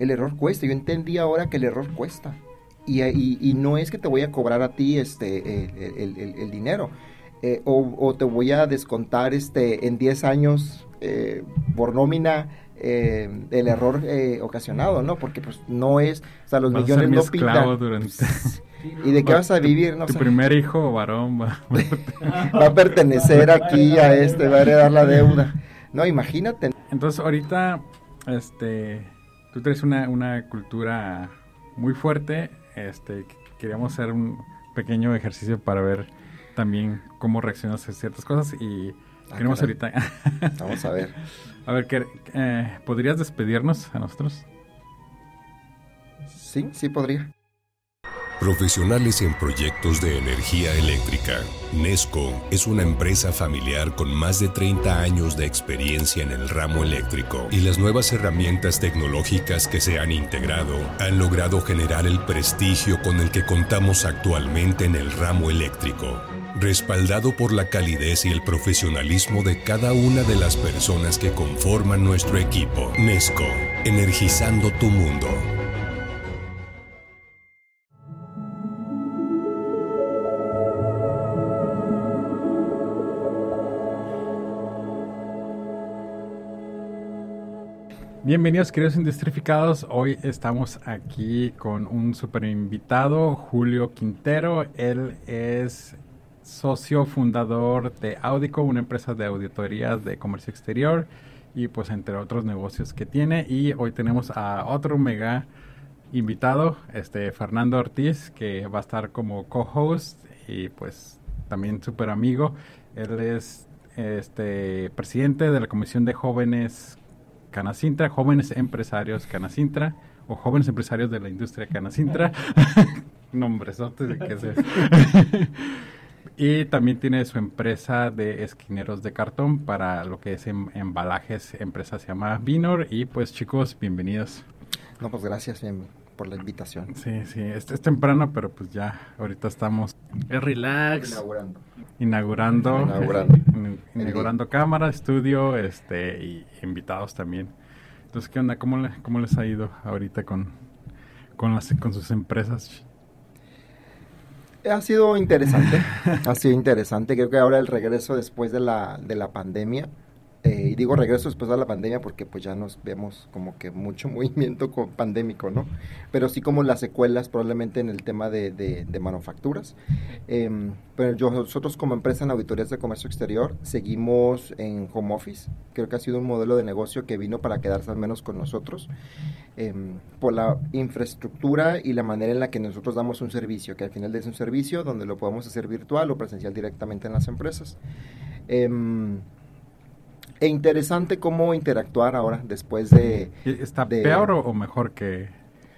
El error cuesta. Yo entendí ahora que el error cuesta. Y, y, no es que te voy a cobrar a ti este, el, dinero. Eh, o, te voy a descontar este, en 10 años eh, por nómina eh, el error ocasionado, ¿no? Porque pues no es, o sea, los millones no pintan. Durante... ¿Y de qué vas a vivir? No tu primer hijo varón va, va a pertenecer aquí a este, va a heredar la deuda. No, imagínate. Entonces ahorita, este, tú tienes una, una cultura muy fuerte, este, queríamos hacer un pequeño ejercicio para ver también cómo reaccionas a ciertas cosas y ah, queremos ahorita... Vamos a ver. A ver, eh, ¿podrías despedirnos a nosotros? Sí, sí podría. Profesionales en proyectos de energía eléctrica. Nesco es una empresa familiar con más de 30 años de experiencia en el ramo eléctrico y las nuevas herramientas tecnológicas que se han integrado han logrado generar el prestigio con el que contamos actualmente en el ramo eléctrico. Respaldado por la calidez y el profesionalismo de cada una de las personas que conforman nuestro equipo. Nesco, energizando tu mundo. Bienvenidos queridos industrificados, hoy estamos aquí con un super invitado, Julio Quintero, él es socio fundador de Audico, una empresa de auditorías de comercio exterior y pues entre otros negocios que tiene. Y hoy tenemos a otro mega invitado, este Fernando Ortiz, que va a estar como co-host y pues también súper amigo. Él es este presidente de la Comisión de Jóvenes Canacintra, jóvenes empresarios Canacintra o jóvenes empresarios de la industria Canacintra. Nombresotes de qué es y también tiene su empresa de esquineros de cartón para lo que es en, embalajes. Empresa se llama Vinor. Y pues chicos, bienvenidos. No, pues gracias por la invitación. Sí, sí, es, es temprano, pero pues ya ahorita estamos... Es relax. Inaugurando inaugurando, inaugurando, inaugurando cámara, estudio, este, y invitados también. Entonces, ¿qué onda? ¿Cómo, cómo les ha ido ahorita con, con, las, con sus empresas? Ha sido interesante, ha sido interesante. Creo que ahora el regreso después de la, de la pandemia eh, y digo regreso después de la pandemia porque pues ya nos vemos como que mucho movimiento pandémico, ¿no? Pero sí como las secuelas probablemente en el tema de, de, manufacturas. Em, pero yo, nosotros como empresa en auditorías de comercio exterior seguimos en home office. Creo que ha sido un modelo de negocio que vino para quedarse al menos con nosotros em, por la infraestructura y la manera en la que nosotros damos un servicio, que al final es un servicio donde lo podemos hacer virtual o presencial directamente en las empresas. E interesante cómo interactuar ahora después de... ¿Está peor o, mejor que,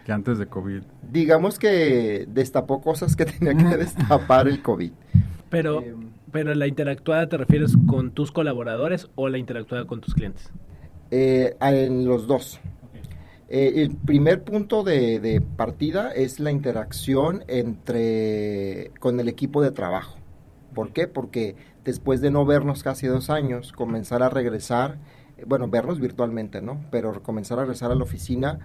antes de COVID? Digamos que destapó cosas que tenía que destapar el COVID. Pero, eh, pero la interactuada te refieres con tus colaboradores o la interactuada con tus clientes? Eh, en los dos. Eh, el primer punto de, de, partida es la interacción entre con el equipo de trabajo. ¿Por qué? Porque después de no vernos casi dos años, comenzar a regresar, bueno, vernos virtualmente, ¿no? Pero comenzar a regresar a la oficina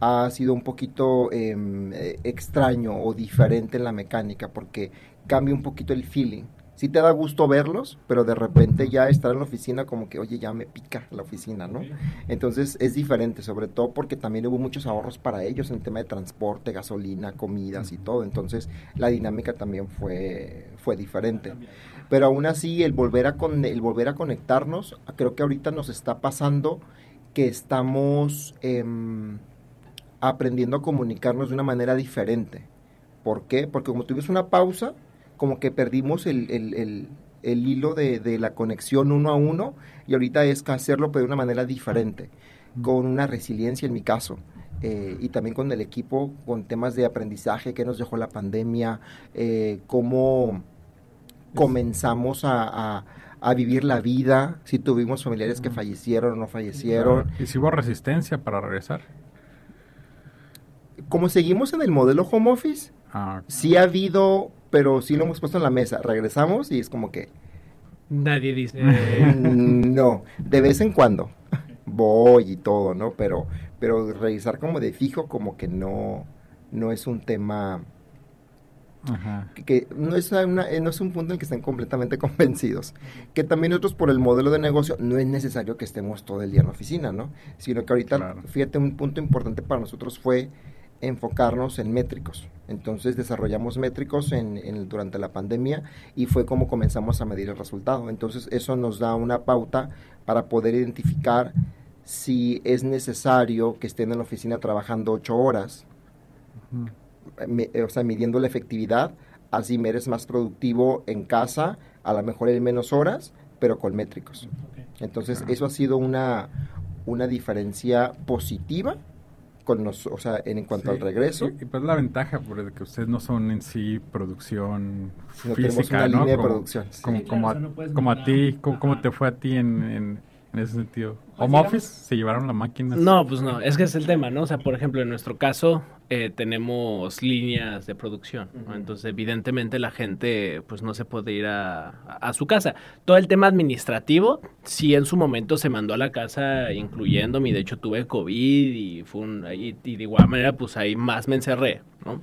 ha sido un poquito em, eh, extraño o diferente en la mecánica porque cambia un poquito el feeling. Sí te da gusto verlos, pero de repente ya estar en la oficina como que, oye, ya me pica la oficina, ¿no? Entonces es diferente, sobre todo porque también hubo muchos ahorros para ellos en el tema de transporte, gasolina, comidas y todo. Entonces la dinámica también fue, fue diferente pero aún así el volver a con, el volver a conectarnos creo que ahorita nos está pasando que estamos em, aprendiendo a comunicarnos de una manera diferente ¿por qué? porque como tuvimos una pausa como que perdimos el, el, el, hilo de, de, la conexión uno a uno y ahorita es hacerlo pero de una manera diferente con una resiliencia en mi caso eh, y también con el equipo, con temas de aprendizaje que nos dejó la pandemia, eh, cómo comenzamos a, vivir la vida, si tuvimos familiares que fallecieron o no fallecieron. ¿Y si hubo resistencia para regresar? Como seguimos en el modelo home office, ah, sí ha habido, pero sí lo hemos puesto en la mesa. Regresamos y es como que... Nadie dice... no, de vez en cuando voy y todo, ¿no? Pero, pero revisar como de fijo como que no, no es un tema que, no, es una, eh, no es un punto en el que estén completamente convencidos. Que también nosotros por el modelo de negocio no es necesario que estemos todo el día en la oficina, ¿no? Sino que ahorita, fíjate, un punto importante para nosotros fue enfocarnos en métricos. Entonces desarrollamos métricos en, durante la pandemia y fue como comenzamos a medir el resultado. Entonces eso nos da una pauta para poder identificar si es necesario que estén en la oficina trabajando ocho horas o sea, midiendo la efectividad, así eres más productivo en casa, a lo mejor en menos horas, pero con métricos. Entonces, eso ha sido una, una diferencia positiva con los, o sea, en, cuanto al regreso. Y, pues la ventaja, porque ustedes no son en sí producción física, una línea de producción. Como, como, a, ti, como, te fue a ti en en ese sentido. ¿Home office? ¿Se llevaron la máquina? No, pues no, es que es el tema, ¿no? O sea, por ejemplo, en nuestro caso eh, tenemos líneas de producción, ¿no? Entonces, evidentemente la gente pues no se puede ir a, a, su casa. Todo el tema administrativo, sí en su momento se mandó a la casa, incluyéndome, de hecho tuve COVID y fue un, y, y de igual manera pues ahí más me encerré, ¿no?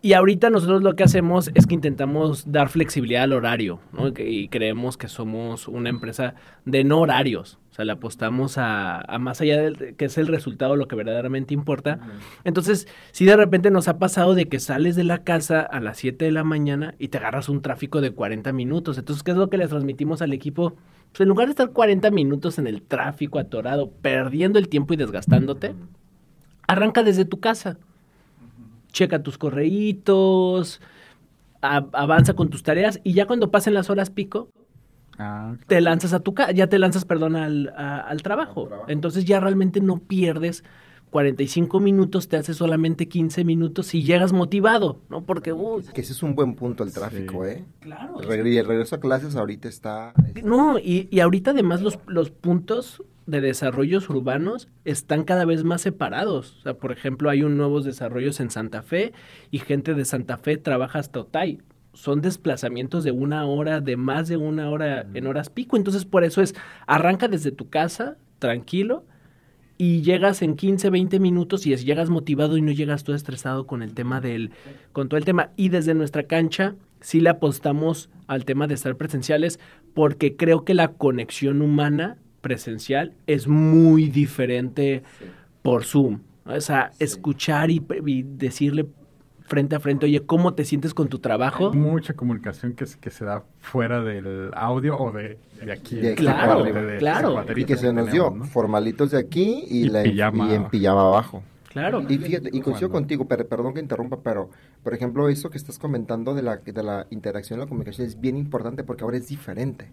Y ahorita nosotros lo que hacemos es que intentamos dar flexibilidad al horario, ¿no? Y creemos que somos una empresa de no horarios. O sea, le apostamos a, más allá de que es el resultado lo que verdaderamente importa. Entonces, si de repente nos ha pasado de que sales de la casa a las 7 de la mañana y te agarras un tráfico de 40 minutos. Entonces, ¿qué es lo que le transmitimos al equipo? Pues en lugar de estar 40 minutos en el tráfico atorado, perdiendo el tiempo y desgastándote, arranca desde tu casa checa tus correitos, avanza con tus tareas y ya cuando pasen las horas pico, ah, te lanzas a tu casa, ya te lanzas, perdón, al, al, trabajo. Entonces ya realmente no pierdes 45 minutos, te hace solamente 15 minutos y llegas motivado, ¿no? Porque... que ese es un buen punto el tráfico, ¿eh? Claro. el regreso a clases ahorita está... No, y, y ahorita además los, los puntos de desarrollos urbanos están cada vez más separados. O sea, por ejemplo, hay un nuevos desarrollos en Santa Fe y gente de Santa Fe trabaja hasta Otay. Son desplazamientos de una hora, de más de una hora en horas pico. Entonces, por eso es, arranca desde tu casa, tranquilo, y llegas en 15, 20 minutos y es, llegas motivado y no llegas todo estresado con el tema del, con todo el tema. Y desde nuestra cancha sí le apostamos al tema de estar presenciales porque creo que la conexión humana presencial es muy diferente por Zoom. O sea, escuchar y, decirle frente a frente, oye, ¿cómo te sientes con tu trabajo? mucha comunicación que, que se da fuera del audio o de, aquí. claro, claro. y que se nos dio formalitos de aquí y, la, y en pijama abajo. Claro. Y fíjate, y coincido contigo, pero, perdón que interrumpa, pero, por ejemplo, eso que estás comentando de la, de la interacción, la comunicación es bien importante porque ahora es diferente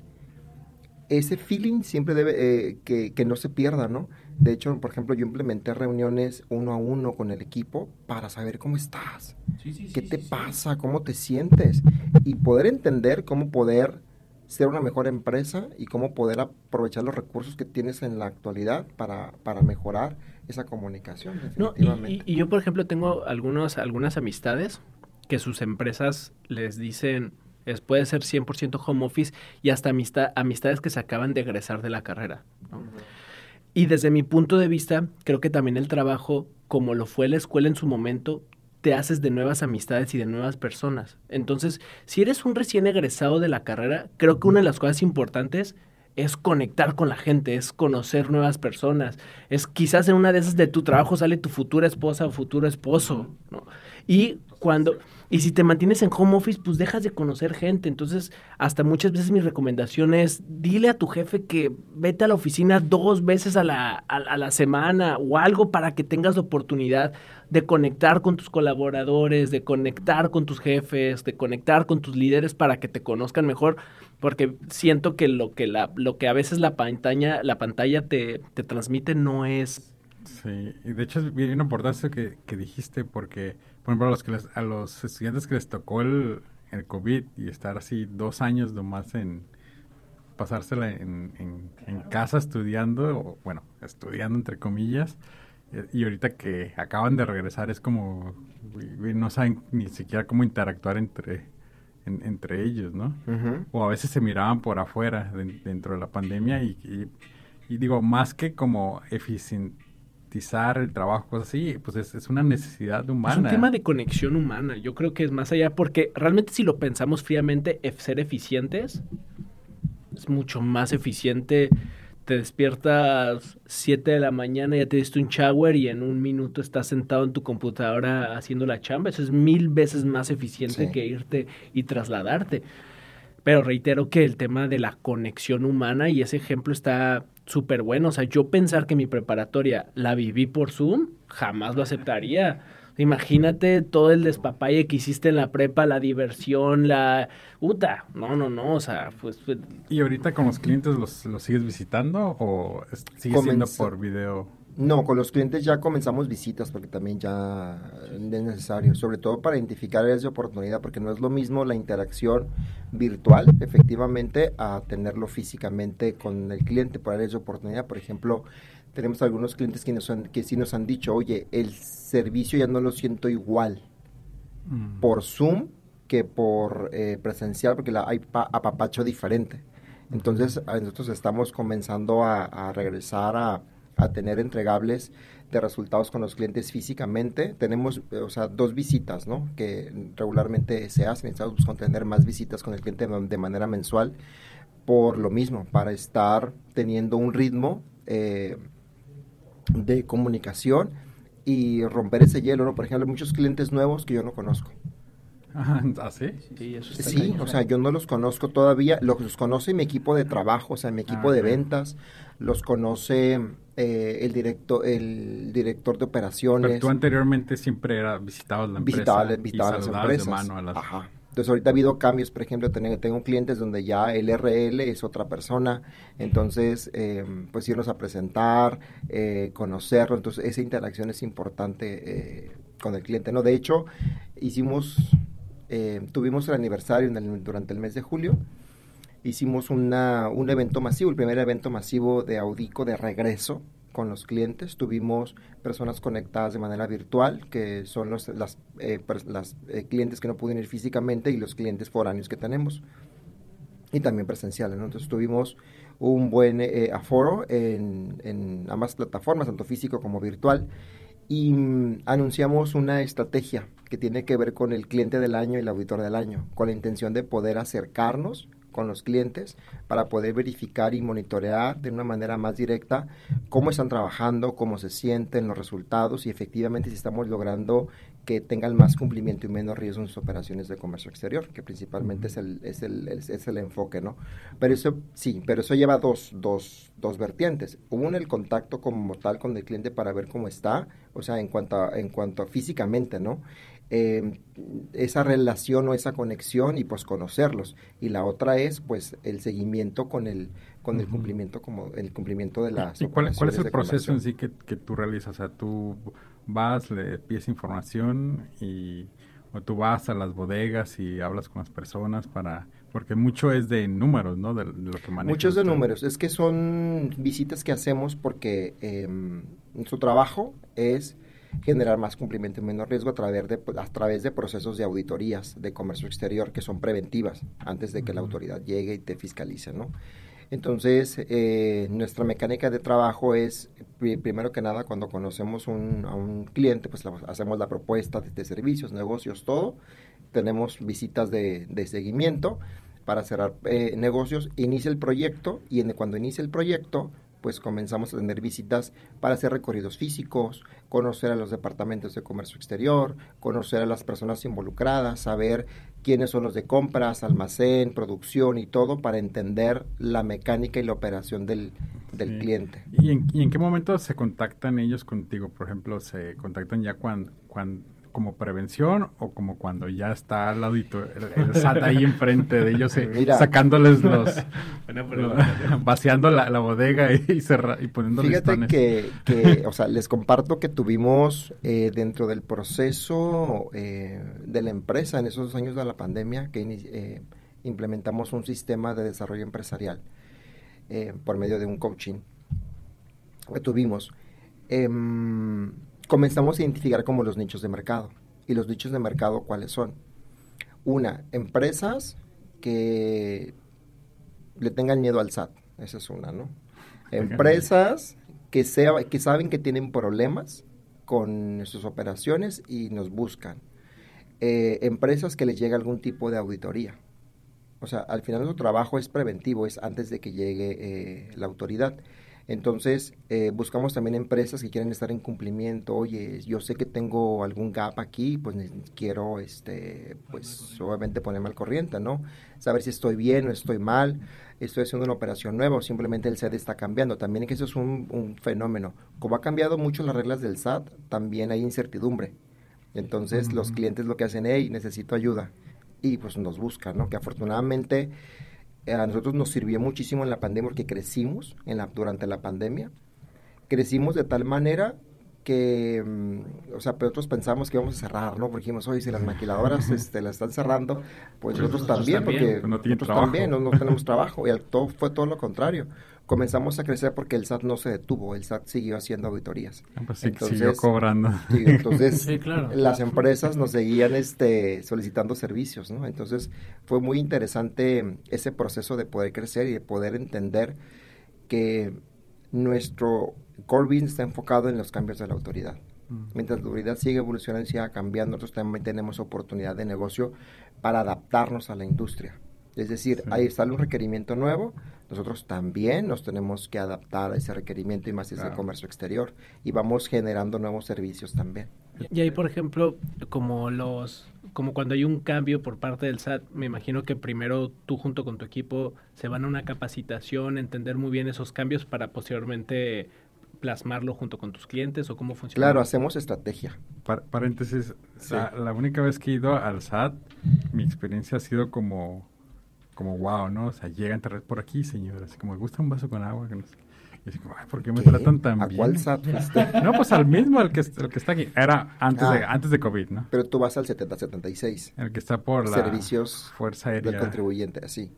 ese feeling siempre debe eh, que, no se pierda, ¿no? De hecho, por ejemplo, yo implementé reuniones uno a uno con el equipo para saber cómo estás, qué te pasa, cómo te sientes y poder entender cómo poder ser una mejor empresa y cómo poder aprovechar los recursos que tienes en la actualidad para, para mejorar esa comunicación. Definitivamente. y, y, yo, por ejemplo, tengo algunos, algunas amistades que sus empresas les dicen, es, puede ser 100% home office y hasta amistad, amistades que se acaban de egresar de la carrera. Y desde mi punto de vista, creo que también el trabajo, como lo fue la escuela en su momento, te haces de nuevas amistades y de nuevas personas. Entonces, si eres un recién egresado de la carrera, creo que una de las cosas importantes es conectar con la gente, es conocer nuevas personas. Es quizás en una de esas de tu trabajo sale tu futura esposa o futuro esposo, ¿no? Y cuando y si te mantienes en home office, pues dejas de conocer gente. Entonces, hasta muchas veces mi recomendación es, dile a tu jefe que vete a la oficina dos veces a la, a, la semana o algo para que tengas la oportunidad de conectar con tus colaboradores, de conectar con tus jefes, de conectar con tus líderes para que te conozcan mejor, porque siento que lo que, la, lo que a veces la pantalla, la pantalla te, te transmite no es... Sí, y de hecho es bien importante que, que dijiste porque por ejemplo, a los, que a los estudiantes que les tocó el, el COVID y estar así dos años nomás en pasársela en, en, casa estudiando, o, bueno, estudiando entre comillas, eh, y ahorita que acaban de regresar es como, no saben ni siquiera cómo interactuar entre, entre ellos, ¿no? O a veces se miraban por afuera dentro de la pandemia y, y, digo, más que como eficiente automatizar el trabajo, cosas así, pues es, es, una necesidad humana. Es un tema de conexión humana. Yo creo que es más allá, porque realmente si lo pensamos fríamente, ser eficientes es mucho más eficiente. Te despiertas 7 de la mañana, ya te diste un shower y en un minuto estás sentado en tu computadora haciendo la chamba. Eso es mil veces más eficiente que irte y trasladarte. Pero reitero que el tema de la conexión humana y ese ejemplo está súper bueno. O sea, yo pensar que mi preparatoria la viví por Zoom, jamás lo aceptaría. Imagínate todo el despapalle que hiciste en la prepa, la diversión, la... Uta, no, no, no, o sea, pues... pues ¿Y ahorita con los clientes los, los sigues visitando o sigues siendo por video? No, con los clientes ya comenzamos visitas porque también ya es necesario, sobre todo para identificar áreas de oportunidad, porque no es lo mismo la interacción virtual, efectivamente, a tenerlo físicamente con el cliente por áreas de oportunidad. Por ejemplo, tenemos algunos clientes que, nos han, que sí nos han dicho, oye, el servicio ya no lo siento igual mm. por Zoom que por eh, presencial, porque la hay apapacho diferente. Entonces, nosotros estamos comenzando a regresar a a tener entregables de resultados con los clientes físicamente. Tenemos, eh, o sea, dos visitas, ¿no? Que regularmente se hacen. Estamos buscando tener más visitas con el cliente de manera mensual por lo mismo, para estar teniendo un ritmo eh, de comunicación y romper ese hielo, ¿no? Por ejemplo, muchos clientes nuevos que yo no conozco. ¿Ah, sí? Sí, o sea, yo no los conozco todavía, los, conoce mi equipo de trabajo, o sea, mi equipo ah, de ventas, los conoce eh, el, director, el director de operaciones. Pero tú anteriormente siempre era, visitabas la empresa. Visitaba, las empresas. mano a las... Ajá. Entonces ahorita ha habido cambios, por ejemplo, tengo, tengo clientes donde ya el RL es otra persona, entonces em, pues irnos a presentar, eh, conocerlo, entonces esa interacción es importante eh, con el cliente, ¿no? De hecho, hicimos, tuvimos el aniversario durante el mes de julio, hicimos una, un evento masivo, el primer evento masivo de Audico de regreso con los clientes. Tuvimos personas conectadas de manera virtual, que son los, las, eh, las eh, clientes que no pudieron ir físicamente y los clientes foráneos que tenemos. Y también presenciales. Entonces tuvimos un buen eh, aforo en, en, ambas plataformas, tanto físico como virtual. Y mm, anunciamos una estrategia que tiene que ver con el cliente del año y el auditor del año, con la intención de poder acercarnos con los clientes para poder verificar y monitorear de una manera más directa cómo están trabajando, cómo se sienten los resultados y efectivamente si estamos logrando que tengan más cumplimiento y menos riesgo en sus operaciones de comercio exterior, que principalmente es el, es el, es el enfoque, ¿no? Pero eso, sí, pero eso lleva dos, dos, dos vertientes. Uno, el contacto como tal con el cliente para ver cómo está, o sea, en cuanto a, en cuanto a físicamente, ¿no? Eh, esa relación o esa conexión y pues conocerlos y la otra es pues el seguimiento con el con el cumplimiento como el cumplimiento de las ¿Y cuál, cuál es el proceso en sí que, que, tú realizas? O sea, tú vas, le pides información y o tú vas a las bodegas y hablas con las personas para porque mucho es de números, ¿no? De, lo que manejas. Muchos de números. Es que son visitas que hacemos porque eh, su trabajo es generar más cumplimiento y menos riesgo a través, de, a través de procesos de auditorías de comercio exterior que son preventivas antes de que la autoridad llegue y te fiscalice, ¿no? Entonces, eh, nuestra mecánica de trabajo es, primero que nada, cuando conocemos un, a un cliente, pues hacemos la propuesta de, servicios, negocios, todo. Tenemos visitas de, de seguimiento para cerrar eh, negocios. Inicia el proyecto y en, cuando inicia el proyecto, pues comenzamos a tener visitas para hacer recorridos físicos, conocer a los departamentos de comercio exterior, conocer a las personas involucradas, saber quiénes son los de compras, almacén, producción y todo para entender la mecánica y la operación del, cliente. ¿Y en, ¿Y en, qué momento se contactan ellos contigo? Por ejemplo, ¿se contactan ya cuando, cuando como prevención o como cuando ya está el auditor, el, SAT ahí enfrente de ellos, eh, sacándoles los, vaciando la, bodega y, y poniendo Fíjate que, que, o sea, les comparto que tuvimos eh, dentro del proceso eh, de la empresa en esos años de la pandemia que implementamos un sistema de desarrollo empresarial por medio de un coaching que tuvimos. Comenzamos a identificar como los nichos de mercado. ¿Y los nichos de mercado cuáles son? Una, empresas que le tengan miedo al SAT. Esa es una, ¿no? Empresas que, sea, que saben que tienen problemas con sus operaciones y nos buscan. Eh, empresas que les llega algún tipo de auditoría. O sea, al final nuestro trabajo es preventivo, es antes de que llegue eh, la autoridad. Entonces, eh, buscamos también empresas que quieren estar en cumplimiento. Oye, yo sé que tengo algún gap aquí, pues quiero, este, pues obviamente ponerme al corriente, ¿no? Saber si estoy bien o estoy mal, estoy haciendo una operación nueva o simplemente el SAT está cambiando. También que eso es un, fenómeno. Como ha cambiado mucho las reglas del SAT, también hay incertidumbre. Entonces, los clientes lo que hacen, hey, necesito ayuda. Y pues nos buscan, ¿no? Que afortunadamente a nosotros nos sirvió muchísimo en la pandemia porque crecimos en la, durante la pandemia. Crecimos de tal manera que, mm, o sea, nosotros pensamos que íbamos a cerrar, ¿no? Porque dijimos, oye, si las maquiladoras este, la están cerrando, pues, pues nosotros también, porque no nosotros también no, tenemos trabajo. Y todo, fue todo lo contrario. Comenzamos a crecer porque el SAT no se detuvo, el SAT siguió haciendo auditorías. Ah, pues siguió cobrando. entonces, las empresas nos seguían este, solicitando servicios, ¿no? Entonces, fue muy interesante ese proceso de poder crecer y de poder entender que nuestro core business está enfocado en los cambios de la autoridad. Mm. Mientras la autoridad sigue evolucionando y siga cambiando, nosotros también tenemos oportunidad de negocio para adaptarnos a la industria. Es decir, ahí sale un requerimiento nuevo, nosotros también nos tenemos que adaptar a ese requerimiento y más ese comercio exterior y vamos generando nuevos servicios también. Y ahí, por ejemplo, como los como cuando hay un cambio por parte del SAT, me imagino que primero tú junto con tu equipo se van a una capacitación, entender muy bien esos cambios para posteriormente plasmarlo junto con tus clientes o cómo funciona? Claro, hacemos estrategia. paréntesis, la, única vez que he ido al SAT, mi experiencia ha sido como, como wow, ¿no? O sea, llegan por aquí, señor, así como, me gusta un vaso con agua? Que no sé. Y así como, ¿por qué me tratan tan ¿A cuál SAT No, pues al mismo, el que, el que está aquí. Era antes, de, ah. antes de COVID, ¿no? Pero tú vas al 7076. El que está por la Servicios Fuerza Aérea. del contribuyente, así.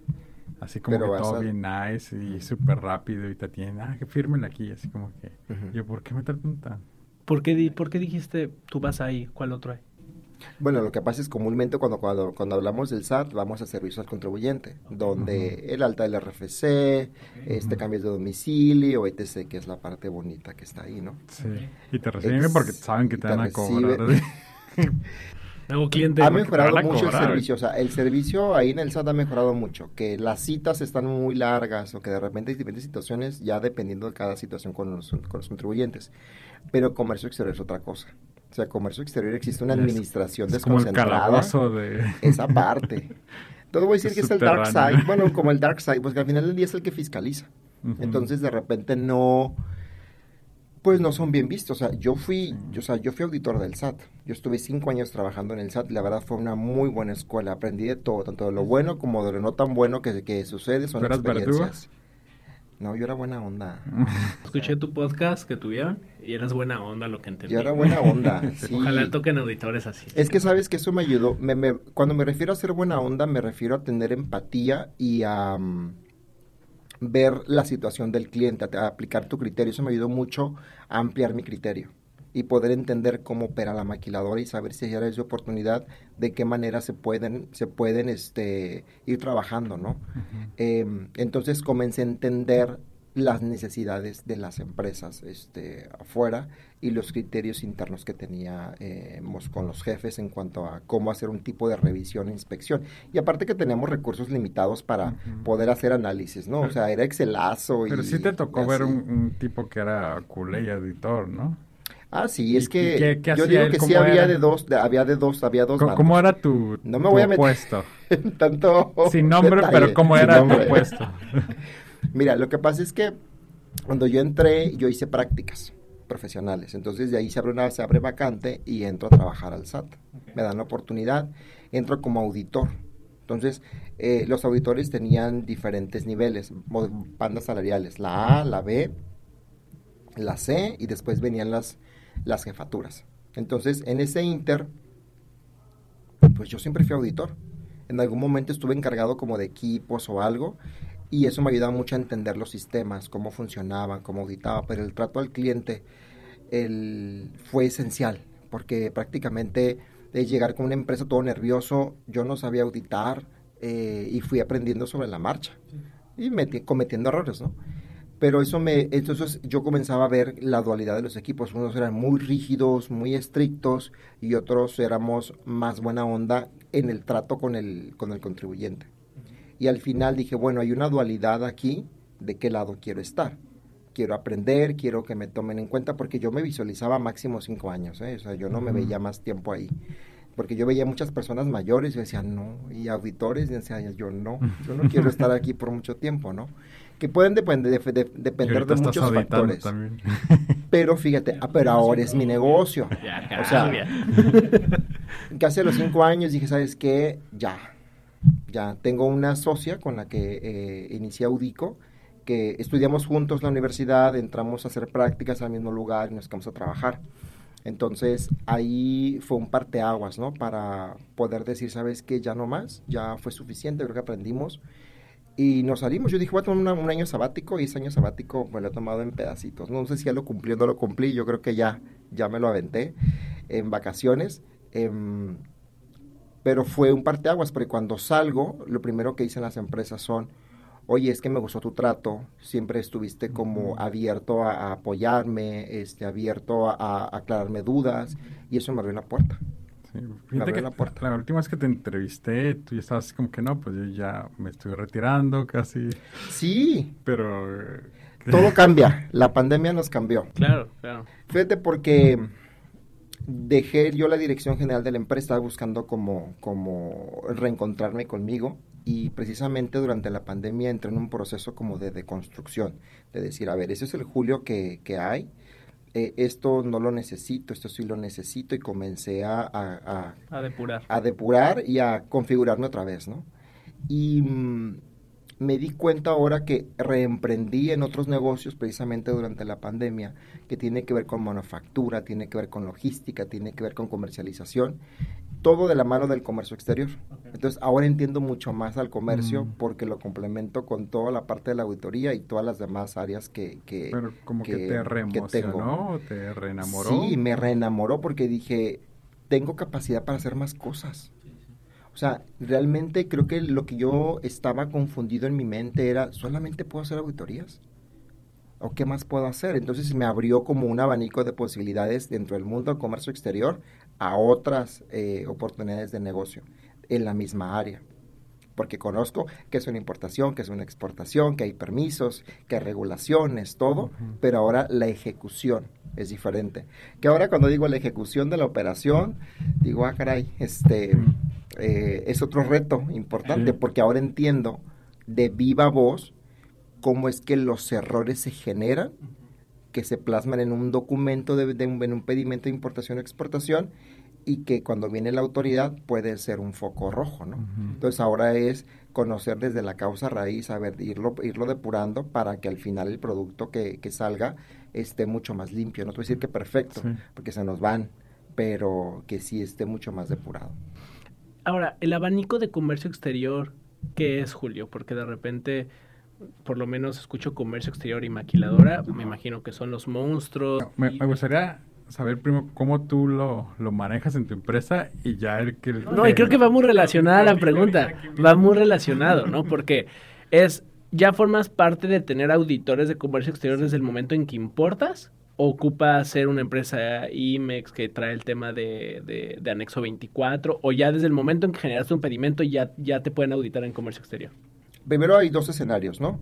Así como que todo bien nice y súper rápido y te tienen, ah, que firmen aquí, así como que, yo, ¿por qué me tratan tan? ¿Por qué, ¿Por qué dijiste, tú vas ahí, cuál otro hay? Bueno, lo que pasa es comúnmente cuando, cuando, cuando hablamos del SAT vamos a servicios al contribuyente, donde el alta del RFC, este cambios de domicilio, etc., que es la parte bonita que está ahí, ¿no? Sí, y te reciben porque saben que te, van a cobrar. cliente ha mejorado mucho el servicio, o sea, el servicio ahí en el SAT ha mejorado mucho, que las citas están muy largas o que de repente hay diferentes situaciones, ya dependiendo de cada situación con los, con los contribuyentes. Pero comercio exterior es otra cosa. O sea, comercio exterior existe una administración desconcentrada. de... Esa parte. Todo voy a decir que es el dark side. Bueno, como el dark side, pues que al final del día es el que fiscaliza. Entonces, de repente no pues no son bien vistos. O sea, yo fui, yo, o sea, yo fui auditor del SAT. Yo estuve cinco años trabajando en el SAT. La verdad fue una muy buena escuela. Aprendí de todo, tanto de lo bueno como de lo no tan bueno que, que sucede. Son experiencias. No, yo era buena onda. Escuché tu podcast que tuvieron y eras buena onda lo que entendí. Yo era buena onda. Ojalá toquen auditores así. Es que sabes que eso me ayudó. Me, cuando me refiero a ser buena onda, me refiero a tener empatía y a... Mm, ver la situación del cliente, a, aplicar tu criterio. Eso me ayudó mucho a ampliar mi criterio y poder entender cómo opera la maquiladora y saber si hay áreas de oportunidad, de qué manera se pueden, se pueden este, ir trabajando, ¿no? Em, entonces comencé a entender las necesidades de las empresas este, afuera y los criterios internos que teníamos eh, con los jefes en cuanto a cómo hacer un tipo de revisión e inspección. Y aparte que teníamos recursos limitados para poder hacer análisis, ¿no? o sea, era Excelazo. Pero sí te tocó ver un, tipo que era culé y editor, ¿no? Ah, sí, es que yo digo que sí había de dos, había de dos, había dos. ¿Cómo, era tu, no me voy a meter puesto? tanto Sin nombre, pero ¿cómo era tu puesto? Mira, lo que pasa es que cuando yo entré, yo hice prácticas profesionales. Entonces de ahí se abre una se abre vacante y entro a trabajar al SAT. Me dan la oportunidad, entro como auditor. Entonces, eh, los auditores tenían diferentes niveles, bandas salariales, la A, la B, la C y después venían las, las jefaturas. Entonces, en ese inter, pues yo siempre fui auditor. En algún momento estuve encargado como de equipos o algo y eso me ayudaba mucho a entender los sistemas, cómo funcionaban, cómo auditaba, pero el trato al cliente el, fue esencial, porque prácticamente de llegar con una empresa todo nervioso, yo no sabía auditar eh, y fui aprendiendo sobre la marcha y cometiendo errores, ¿no? Pero eso me, entonces yo comenzaba a ver la dualidad de los equipos. Unos eran muy rígidos, muy estrictos y otros éramos más buena onda en el trato con el, con el contribuyente. Y al final dije, bueno, hay una dualidad aquí, ¿de qué lado quiero estar? Quiero aprender, quiero que me tomen en cuenta, porque yo me visualizaba máximo cinco años, ¿eh? o sea, yo no me veía más tiempo ahí. Porque yo veía muchas personas mayores y decía, no, y auditores, y decía, yo no, yo no quiero estar aquí por mucho tiempo, ¿no? Que pueden depender de, depender de muchos factores. Pero fíjate, ah, pero ahora es mi negocio. o sea, casi a los cinco años dije, ¿sabes qué? Ya, ya tengo una socia con la que eh, inicié Audico, que estudiamos juntos la universidad, entramos a hacer prácticas al mismo lugar y nos quedamos a trabajar. Entonces ahí fue un parteaguas, ¿no? Para poder decir, ¿sabes qué? Ya no más, ya fue suficiente, creo que aprendimos y nos salimos. Yo dije, voy a tomar un año sabático y ese año sabático me lo he tomado en pedacitos. No sé si ya lo cumplí o no lo cumplí. Yo creo que ya, ya me lo aventé en vacaciones. Em, pero fue un parteaguas, porque cuando salgo, lo primero que dicen las empresas son, oye, es que me gustó tu trato, siempre estuviste como abierto a, apoyarme, este, abierto a, aclararme dudas, y eso me abrió la puerta. Fíjate que la, la, última vez que te entrevisté, tú ya estabas como que no, pues yo ya me estoy retirando casi. Sí. Pero... Todo cambia. La pandemia nos cambió. Claro, claro. Fíjate porque dejé yo la dirección general de la empresa, estaba buscando como, como reencontrarme conmigo y precisamente durante la pandemia entré en un proceso como de deconstrucción, de decir, a ver, ese es el Julio que, que hay, eh, esto no lo necesito, esto sí lo necesito y comencé a, a, depurar. A depurar y a configurarme otra vez, ¿no? Y mm, me di cuenta ahora que reemprendí en otros negocios precisamente durante la pandemia, que tiene que ver con manufactura, tiene que ver con logística, tiene que ver con comercialización todo de la mano del comercio exterior. Entonces, ahora entiendo mucho más al comercio mm. porque lo complemento con toda la parte de la auditoría y todas las demás áreas que, que Pero como que, te reemocionó, te reenamoró. Sí, me reenamoró porque dije, tengo capacidad para hacer más cosas. O sea, realmente creo que lo que yo estaba confundido en mi mente era, ¿solamente puedo hacer auditorías? ¿O qué más puedo hacer? Entonces me abrió como un abanico de posibilidades dentro del mundo del comercio exterior a otras eh, oportunidades de negocio en la misma área. Porque conozco que es una importación, que es una exportación, que hay permisos, que hay regulaciones, todo, pero ahora la ejecución es diferente. Que ahora cuando digo la ejecución de la operación, digo, ah, caray, este, eh, es otro reto importante, porque ahora entiendo de viva voz cómo es que los errores se generan, que se plasman en un documento, de, un, en un pedimento de importación o exportación, y que cuando viene la autoridad puede ser un foco rojo, ¿no? Entonces ahora es conocer desde la causa raíz, a ver, irlo, irlo depurando para que al final el producto que, que salga esté mucho más limpio. No te voy a decir que perfecto, porque se nos van, pero que sí esté mucho más depurado. Ahora, el abanico de comercio exterior, ¿qué es, Julio? Porque de repente por lo menos escucho comercio exterior y maquiladora, me imagino que son los monstruos. Me, gustaría saber primero cómo tú lo, lo, manejas en tu empresa y ya el que... No, y creo que va muy relacionada la pregunta, va muy relacionado, ¿no? Porque es, ¿ya formas parte de tener auditores de comercio exterior desde el momento en que importas? ¿O ocupa ser una empresa IMEX que trae el tema de, de, anexo 24? ¿O ya desde el momento en que generaste un pedimento ya, ya te pueden auditar en comercio exterior? primero hay dos escenarios, ¿no?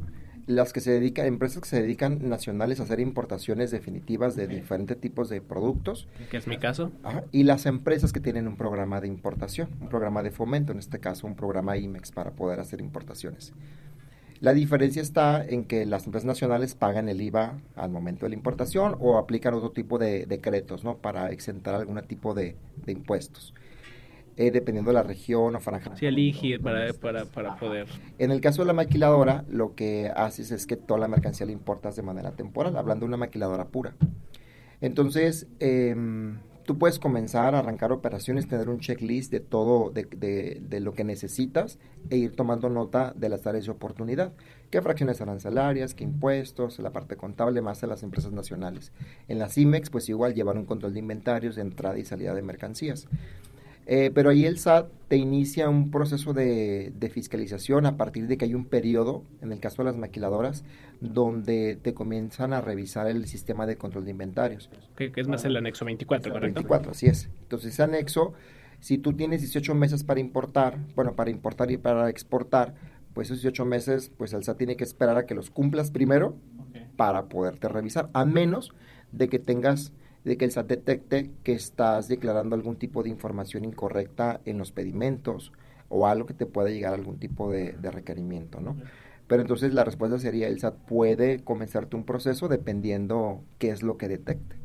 Las que se dedican, empresas que se dedican nacionales a hacer importaciones definitivas de diferentes tipos de productos. Que es mi caso. y las empresas que tienen un programa de importación, un programa de fomento, en este caso un programa IMEX para poder hacer importaciones. La diferencia está en que las empresas nacionales pagan el IVA al momento de la importación o aplican otro tipo de decretos, ¿no? Para exentar algún tipo de impuestos. Eh, dependiendo de la región o franja. Sí, elige para, para, para, poder. En el caso de la maquiladora, lo que haces es que toda la mercancía la importas de manera temporal, hablando de una maquiladora pura. Entonces, em, tú puedes comenzar a arrancar operaciones, tener un checklist de todo, de, lo que necesitas e ir tomando nota de las áreas de oportunidad. ¿Qué fracciones arancelarias, qué impuestos, la parte contable más de las empresas nacionales? En las IMEX, pues igual llevar un control de inventarios de entrada y salida de mercancías. Eh, pero ahí el SAT te inicia un proceso de, fiscalización a partir de que hay un periodo, en el caso de las maquiladoras, donde te comienzan a revisar el sistema de control de inventarios. Que, es más el anexo 24, ¿correcto? 24, así es. Entonces, ese anexo, si tú tienes 18 meses para importar, bueno, para importar y para exportar, pues esos 18 meses, pues el SAT tiene que esperar a que los cumplas primero para poderte revisar, a menos de que tengas de que el SAT detecte que estás declarando algún tipo de información incorrecta en los pedimentos o algo que te pueda llegar a algún tipo de, requerimiento, ¿no? Pero entonces la respuesta sería, el SAT puede comenzarte un proceso dependiendo qué es lo que detecte.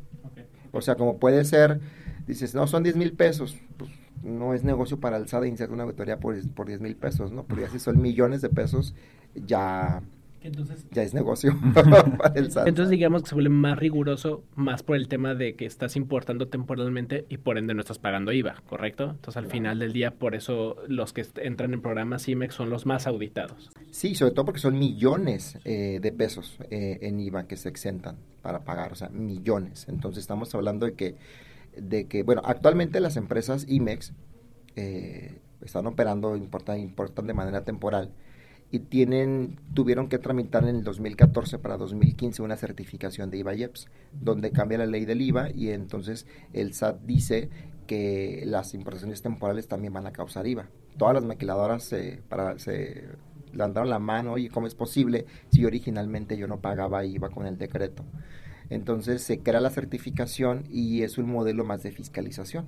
O sea, como puede ser, dices, no, son 10 mil pesos, pues no es negocio para el SAT iniciar una auditoría por, por 10 mil pesos, ¿no? Pero ya si son millones de pesos, ya entonces, ya es negocio Entonces digamos que se vuelve más riguroso, más por el tema de que estás importando temporalmente y por ende no estás pagando IVA, ¿correcto? Entonces al final del día, por eso los que entran en programas IMEX son los más auditados. Sí, sobre todo porque son millones eh, de pesos eh, en IVA que se exentan para pagar, o sea, millones. Entonces estamos hablando de que, de que bueno, actualmente las empresas IMEX eh, están operando importan, importan de manera temporal y tienen, tuvieron que tramitar en el 2014 para 2015 una certificación de IVA-IEPS, donde cambia la ley del IVA y entonces el SAT dice que las importaciones temporales también van a causar IVA. Todas las maquiladoras se, para, se levantaron la mano, y ¿cómo es posible si originalmente yo no pagaba IVA con el decreto? Entonces se crea la certificación y es un modelo más de fiscalización.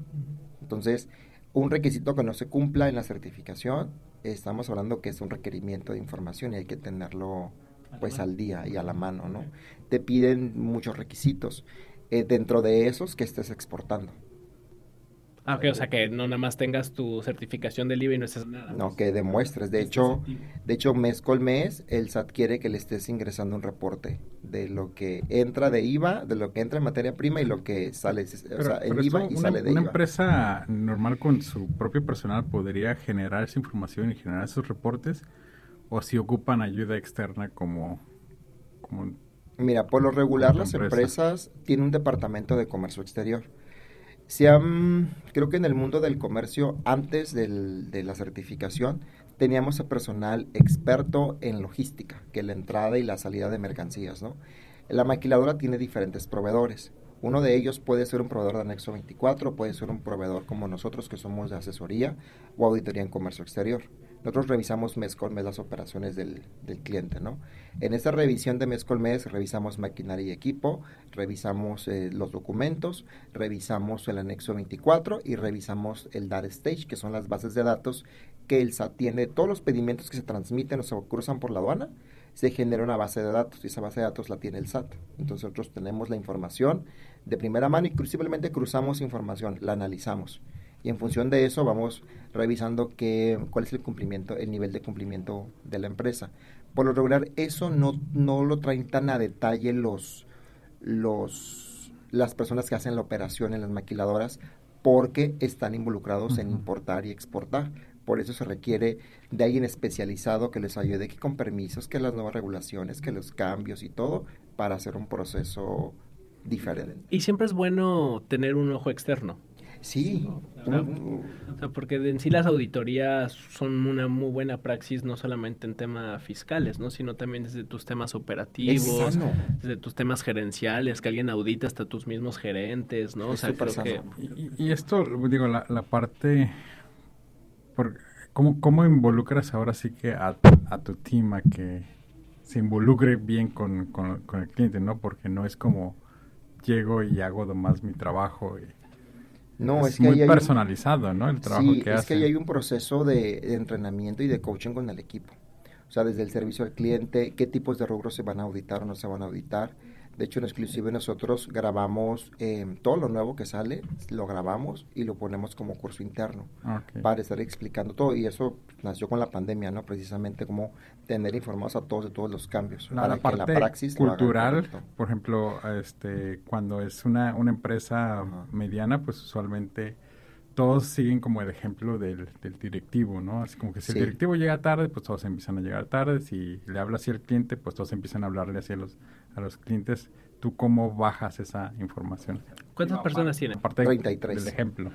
Entonces, un requisito que no se cumpla en la certificación estamos hablando que es un requerimiento de información y hay que tenerlo pues al día y a la mano, ¿no? Te piden muchos requisitos. Eh, dentro de esos que estés exportando. Ah, ok, o sea que no nada más tengas tu certificación del IVA y no estés nada. No, que demuestres. De hecho, de hecho, mes con mes, el SAT quiere que le estés ingresando un reporte de lo que entra de IVA, de lo que entra en materia prima y lo que sale, o sea, en IVA y sale de IVA. Una empresa normal con su propio personal podría generar esa información y generar esos reportes, o si ocupan ayuda externa como, como Mira, por lo regular las empresas tienen un departamento de comercio exterior creo que en el mundo del comercio, antes de la certificación, teníamos a personal experto en logística, que la entrada y la salida de mercancías, ¿no? La maquiladora tiene diferentes proveedores. Uno de ellos puede ser un proveedor de anexo 24, puede ser un proveedor como nosotros que somos de asesoría o auditoría en comercio exterior. Nosotros revisamos mes con mes las operaciones del, cliente, ¿no? En esta revisión de mes con mes revisamos maquinaria y equipo, revisamos eh, los documentos, revisamos el anexo 24 y revisamos el data stage, que son las bases de datos que el SAT tiene. Todos los pedimentos que se transmiten o se cruzan por la aduana, se genera una base de datos y esa base de datos la tiene el SAT. Entonces nosotros tenemos la información de primera mano y simplemente cruzamos información, la analizamos y en función de eso vamos revisando qué, cuál es el cumplimiento, el nivel de cumplimiento de la empresa. Por lo regular, eso no, no lo traen tan a detalle los, los, las personas que hacen la operación en las maquiladoras porque están involucrados en importar y exportar. Por eso se requiere de alguien especializado que les ayude que con permisos, que las nuevas regulaciones, que los cambios y todo, para hacer un proceso diferente. Y siempre es bueno tener un ojo externo. Sí. O sea, porque en sí las auditorías son una muy buena praxis, no solamente en temas fiscales, ¿no? Sino también desde tus temas operativos, desde tus temas gerenciales, que alguien audita hasta tus mismos gerentes, ¿no? O sea, creo que... y, esto, digo, la, la parte... Por, ¿cómo, ¿Cómo involucras ahora sí que a, a tu team a que se involucre bien con, con, con el cliente, ¿no? Porque no es como llego y hago más mi trabajo y no, es, que muy personalizado, ¿no? El trabajo que es que ahí hay un proceso de, entrenamiento y de coaching con el equipo. O sea, desde el servicio al cliente, qué tipos de rubros se van a auditar o no se van a auditar, de hecho, en exclusivo nosotros grabamos eh, todo lo nuevo que sale, lo grabamos y lo ponemos como curso interno para estar explicando todo. Y eso nació con la pandemia, ¿no? Precisamente como tener informados a todos de todos los cambios. para que la praxis cultural, por ejemplo, este, cuando es una, una empresa mediana, pues usualmente todos siguen como el ejemplo del, del directivo, ¿no? Así como que si el directivo llega tarde, pues todos empiezan a llegar tarde. Si le habla así al cliente, pues todos empiezan a hablarle así a los a los clientes, ¿tú cómo bajas esa información? ¿Cuántas personas tienen? Aparte 33. del ejemplo.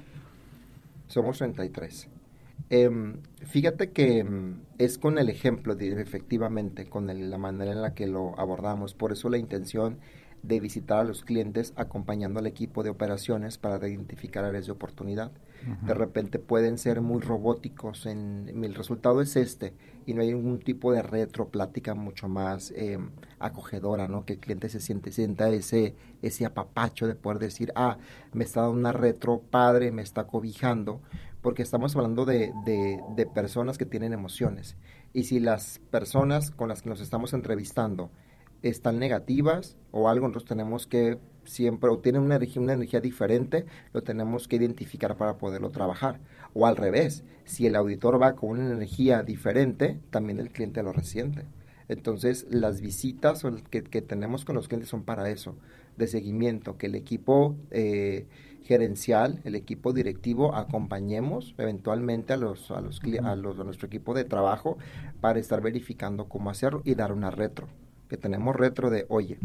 Somos 33. Em, fíjate que em, es con el ejemplo, efectivamente, con la manera en la que lo abordamos. Por eso la intención de visitar a los clientes acompañando al equipo de operaciones para identificar áreas de oportunidad. De repente pueden ser muy robóticos, en, el resultado es este, y no hay ningún tipo de retro plática mucho más em, acogedora, ¿no? Que el cliente se siente, sienta ese, ese apapacho de poder decir, ah, me está dando una retro padre, me está cobijando, porque estamos hablando de, de personas que tienen emociones. Y si las personas con las que nos estamos entrevistando, están negativas o algo, nosotros tenemos que siempre, o tienen una energía, una energía diferente, lo tenemos que identificar para poderlo trabajar. O al revés, si el auditor va con una energía diferente, también el cliente lo resiente. Entonces, las visitas que, que tenemos con los clientes son para eso, de seguimiento, que el equipo eh, gerencial, el equipo directivo, acompañemos eventualmente a los, a los, a los a nuestro equipo de trabajo para estar verificando cómo hacerlo y dar una retro que tenemos retro de, oye,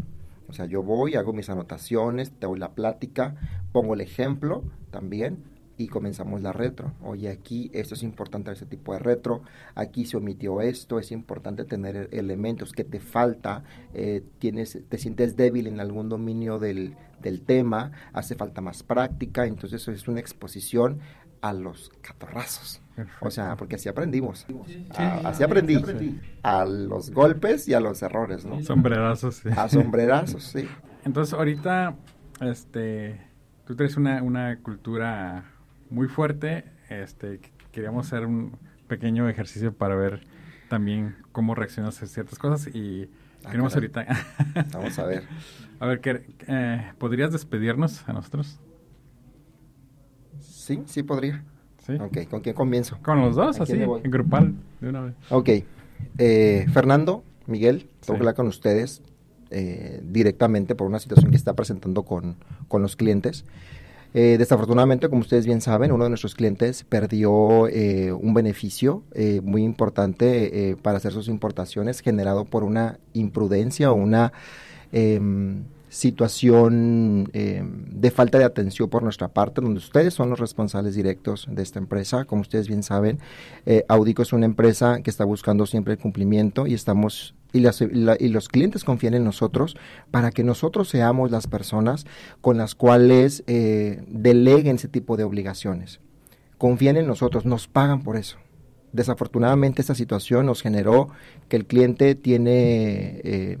o sea, yo voy, hago mis anotaciones, te doy la plática, pongo el ejemplo también y comenzamos la retro. Oye, aquí esto es importante ese tipo de retro, aquí se omitió esto, es importante tener elementos que te falta, eh, tienes, te sientes débil en algún dominio del, del tema, hace falta más práctica, entonces eso es una exposición a los catorrazos. O sea, porque así aprendimos. así aprendí. A los golpes y a los errores, ¿no? Sombrerazos, sí. A sombrerazos, sí. Entonces, ahorita, este, tú tienes una, una cultura muy fuerte. Este, queríamos hacer un pequeño ejercicio para ver también cómo reaccionas a ciertas cosas y ah, queremos ahorita... Vamos a ver. A ver, eh, ¿podrías despedirnos a nosotros? Sí, sí podría. ¿Sí? Ok, ¿con quién comienzo? Con los dos, así, en grupal, de una vez. Ok. Eh, Fernando, Miguel, tengo que hablar con ustedes eh, directamente por una situación que está presentando con, con los clientes. Eh, desafortunadamente, como ustedes bien saben, uno de nuestros clientes perdió un beneficio muy importante para hacer sus importaciones generado por una imprudencia o una em, situación eh, de falta de atención por nuestra parte, donde ustedes son los responsables directos de esta empresa. Como ustedes bien saben, eh, Audico es una empresa que está buscando siempre el cumplimiento y estamos y, los clientes confían en nosotros para que nosotros seamos las personas con las cuales eh, deleguen ese tipo de obligaciones. Confían en nosotros, nos pagan por eso. Desafortunadamente esta situación nos generó que el cliente tiene eh,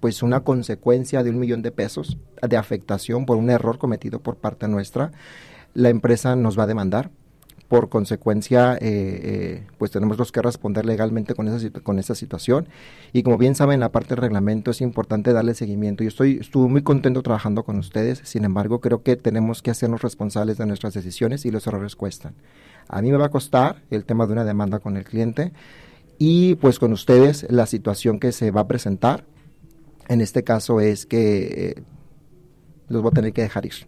pues una consecuencia de un millón de pesos de afectación por un error cometido por parte nuestra. La empresa nos va a demandar. Por consecuencia, eh, eh, pues tenemos que responder legalmente con esa, con esa situación. Y como bien saben, la parte del reglamento es importante darle seguimiento. Yo estoy, estuve muy contento trabajando con ustedes. Sin embargo, creo que tenemos que hacernos responsables de nuestras decisiones y los errores cuestan. A mí me va a costar el tema de una demanda con el cliente y pues con ustedes la situación que se va a presentar en este caso es que eh, los voy a tener que dejar ir.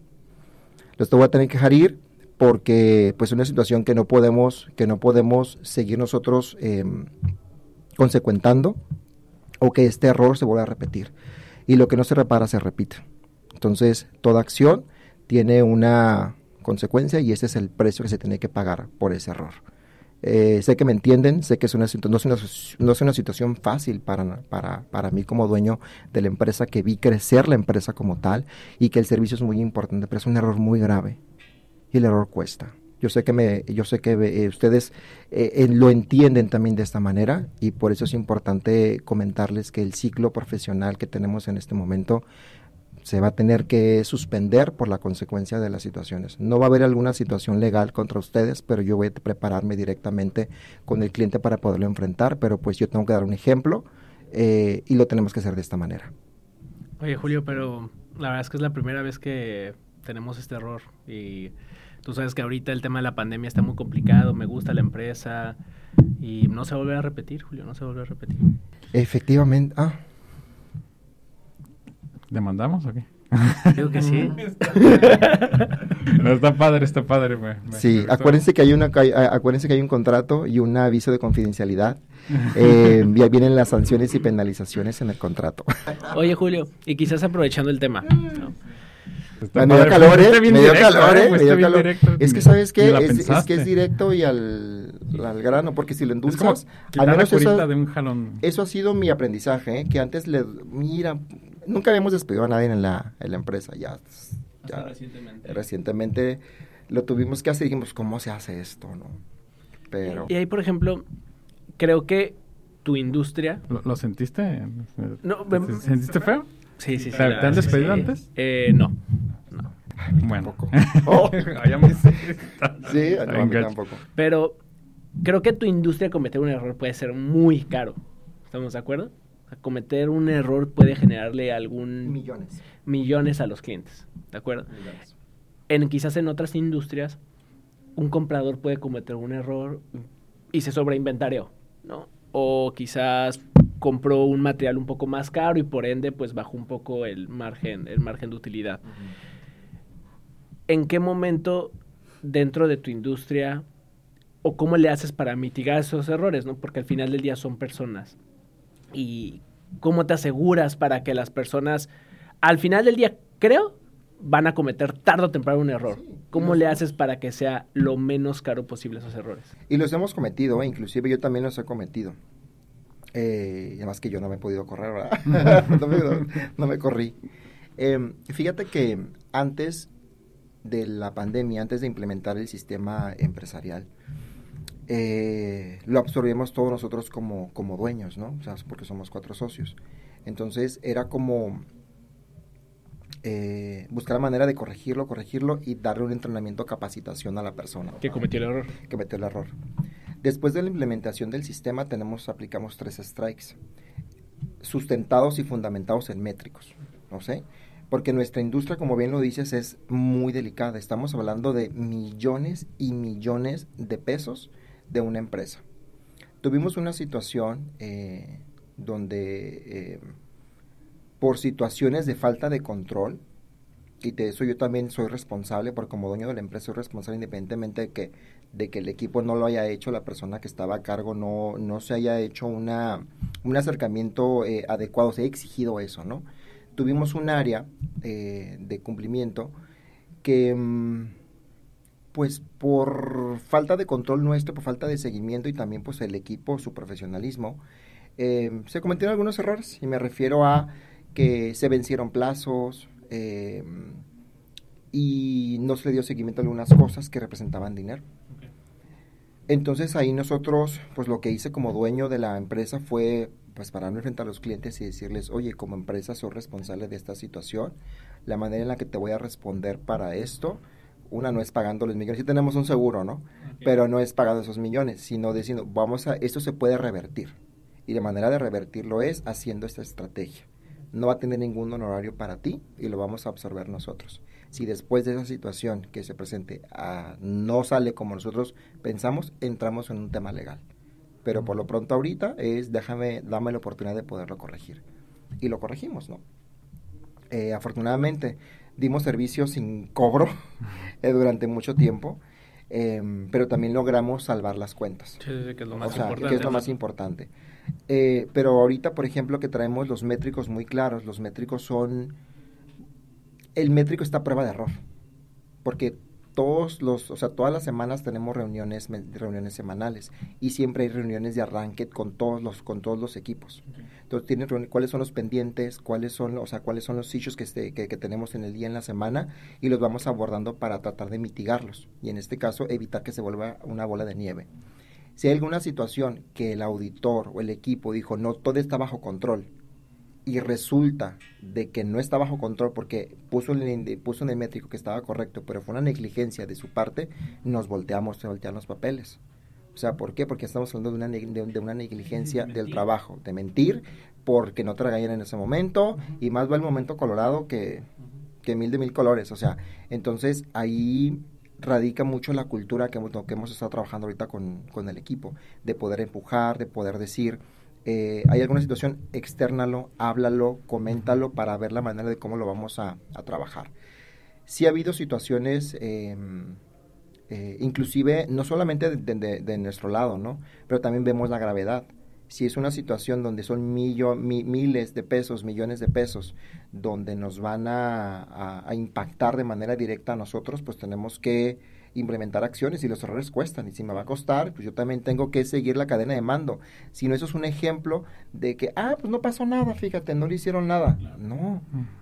Los voy a tener que dejar ir porque pues es una situación que no podemos, que no podemos seguir nosotros em, consecuentando o que este error se vuelva a repetir. Y lo que no se repara se repite. Entonces, toda acción tiene una consecuencia y ese es el precio que se tiene que pagar por ese error. Eh, sé que me entienden, sé que es una, no, es una, no es una situación fácil para, para, para mí como dueño de la empresa, que vi crecer la empresa como tal y que el servicio es muy importante, pero es un error muy grave y el error cuesta. Yo sé que, me, yo sé que eh, ustedes eh, lo entienden también de esta manera y por eso es importante comentarles que el ciclo profesional que tenemos en este momento se va a tener que suspender por la consecuencia de las situaciones. No va a haber alguna situación legal contra ustedes, pero yo voy a prepararme directamente con el cliente para poderlo enfrentar, pero pues yo tengo que dar un ejemplo eh, y lo tenemos que hacer de esta manera. Oye Julio, pero la verdad es que es la primera vez que tenemos este error y tú sabes que ahorita el tema de la pandemia está muy complicado, me gusta la empresa y no se vuelve a repetir, Julio, no se vuelve a repetir. Efectivamente, ah, ¿Demandamos o qué? Creo que sí. está padre, está padre. sí, acuérdense que hay una, acuérdense que hay un contrato y un aviso de confidencialidad. eh, ya vienen las sanciones y penalizaciones en el contrato. Oye, Julio, y quizás aprovechando el tema, me dio calor, ¿eh? Me dio calor, ¿eh? Me dio calor. Es que, ¿sabes qué? Es, es, que es directo y al, al grano, porque si lo endulzas, al menos eso, de un jalón. eso ha sido mi aprendizaje, ¿eh? que antes le, mira, nunca habíamos despedido a nadie en la, en la empresa, ya, ya recientemente. recientemente lo tuvimos que hacer y dijimos, ¿cómo se hace esto, no? Pero... Y ahí, por ejemplo, creo que tu industria... ¿Lo, sentiste? No, ¿Sentiste feo? Sí, sí, sí. ¿Te han despedido antes? Eh, no. no. Bueno. Oh. sí, no, tampoco. Pero creo que tu industria cometer un error puede ser muy caro. ¿Estamos de acuerdo? Cometer un error puede generarle algún... Millones. Millones a los clientes. ¿De acuerdo? En, quizás en otras industrias, un comprador puede cometer un error y se sobreinventarió, ¿no? O quizás compró un material un poco más caro y por ende pues bajó un poco el margen, el margen de utilidad. ¿En qué momento dentro de tu industria o cómo le haces para mitigar esos errores, ¿no? Porque al final del día son personas. Y cómo te aseguras para que las personas al final del día, creo, van a cometer tarde o temprano un error. ¿Cómo le haces para que sea lo menos caro posible esos errores? Y los hemos cometido, ¿eh? inclusive yo también los he cometido. Eh, además que yo no me he podido correr, ¿verdad? no, me, corrí. Em, fíjate que antes de la pandemia, antes de implementar el sistema empresarial, eh, lo absorbimos todos nosotros como, como dueños, ¿no? O sea, porque somos cuatro socios. Entonces era como eh, buscar la manera de corregirlo, corregirlo y darle un entrenamiento, capacitación a la persona. Que cometió el error. Que cometió el error. Después de la implementación del sistema tenemos, aplicamos tres strikes, sustentados y fundamentados en métricos, ¿no sé? Porque nuestra industria, como bien lo dices, es muy delicada. Estamos hablando de millones y millones de pesos de una empresa. Tuvimos una situación eh, donde eh, por situaciones de falta de control, y de eso yo también soy responsable, porque como dueño de la empresa soy responsable independientemente de que, de que el equipo no lo haya hecho, la persona que estaba a cargo no, no se haya hecho una, un acercamiento eh, adecuado, se ha exigido eso, ¿no? Tuvimos un área de cumplimiento que, mm, pues por falta de control nuestro, por falta de seguimiento y también pues el equipo, su profesionalismo, eh, se cometieron algunos errores y me refiero a que se vencieron plazos eh, y no se le dio seguimiento a algunas cosas que representaban dinero. Entonces ahí nosotros, pues lo que hice como dueño de la empresa fue pues pararme frente a los clientes y decirles, oye, como empresa soy responsable de esta situación, la manera en la que te voy a responder para esto, una no es pagando los millones, sí tenemos un seguro, ¿no? Pero no es pagando esos millones, sino diciendo, vamos a, esto se puede revertir. Y la manera de revertirlo es haciendo esta estrategia no va a tener ningún honorario para ti y lo vamos a absorber nosotros. Si después de esa situación que se presente ah, no sale como nosotros pensamos, entramos en un tema legal. Pero por lo pronto ahorita es déjame, dame la oportunidad de poderlo corregir. Y lo corregimos, ¿no? Eh, afortunadamente dimos servicios sin cobro eh, durante mucho tiempo. Em, pero también logramos salvar las cuentas. Sí, sí, que es lo más importante. Que es lo más importante. Eh, pero ahorita, por ejemplo, que traemos los métricos muy claros, los métricos son... El métrico está a prueba de error, porque todos los, o sea, todas las semanas tenemos reuniones, reuniones semanales y siempre hay reuniones de arranque con todos los, con todos los equipos. Entonces, tienen cuáles son los pendientes, cuáles son, o sea, cuáles son los issues que, este, que, que, tenemos en el día, en la semana y los vamos abordando para tratar de mitigarlos y en este caso evitar que se vuelva una bola de nieve. Si hay alguna situación que el auditor o el equipo dijo, no, todo está bajo control, y resulta de que no está bajo control porque puso, el, puso en el métrico que estaba correcto, pero fue una negligencia de su parte, nos volteamos, se voltean los papeles. O sea, ¿por qué? Porque estamos hablando de una, de, una negligencia del trabajo, de mentir, porque no te en ese momento, y más va el momento colorado que, que mil de mil colores. O sea, entonces ahí radica mucho la cultura que hemos, que hemos estado trabajando ahorita con, con, el equipo, de poder empujar, de poder decir, eh, hay alguna situación, externalo, háblalo, coméntalo para ver la manera de cómo lo vamos a, trabajar. Sí ha habido situaciones, em, eh, inclusive no solamente de, nuestro lado, ¿no? Pero también vemos la gravedad. Si es una situación donde son miles de pesos, millones de pesos, donde nos van a, impactar de manera directa a nosotros, pues tenemos que implementar acciones y los errores cuestan. Y si me va a costar, pues yo también tengo que seguir la cadena de mando. Si no, eso es un ejemplo de que, ah, pues no pasó nada, fíjate, no le hicieron nada. No,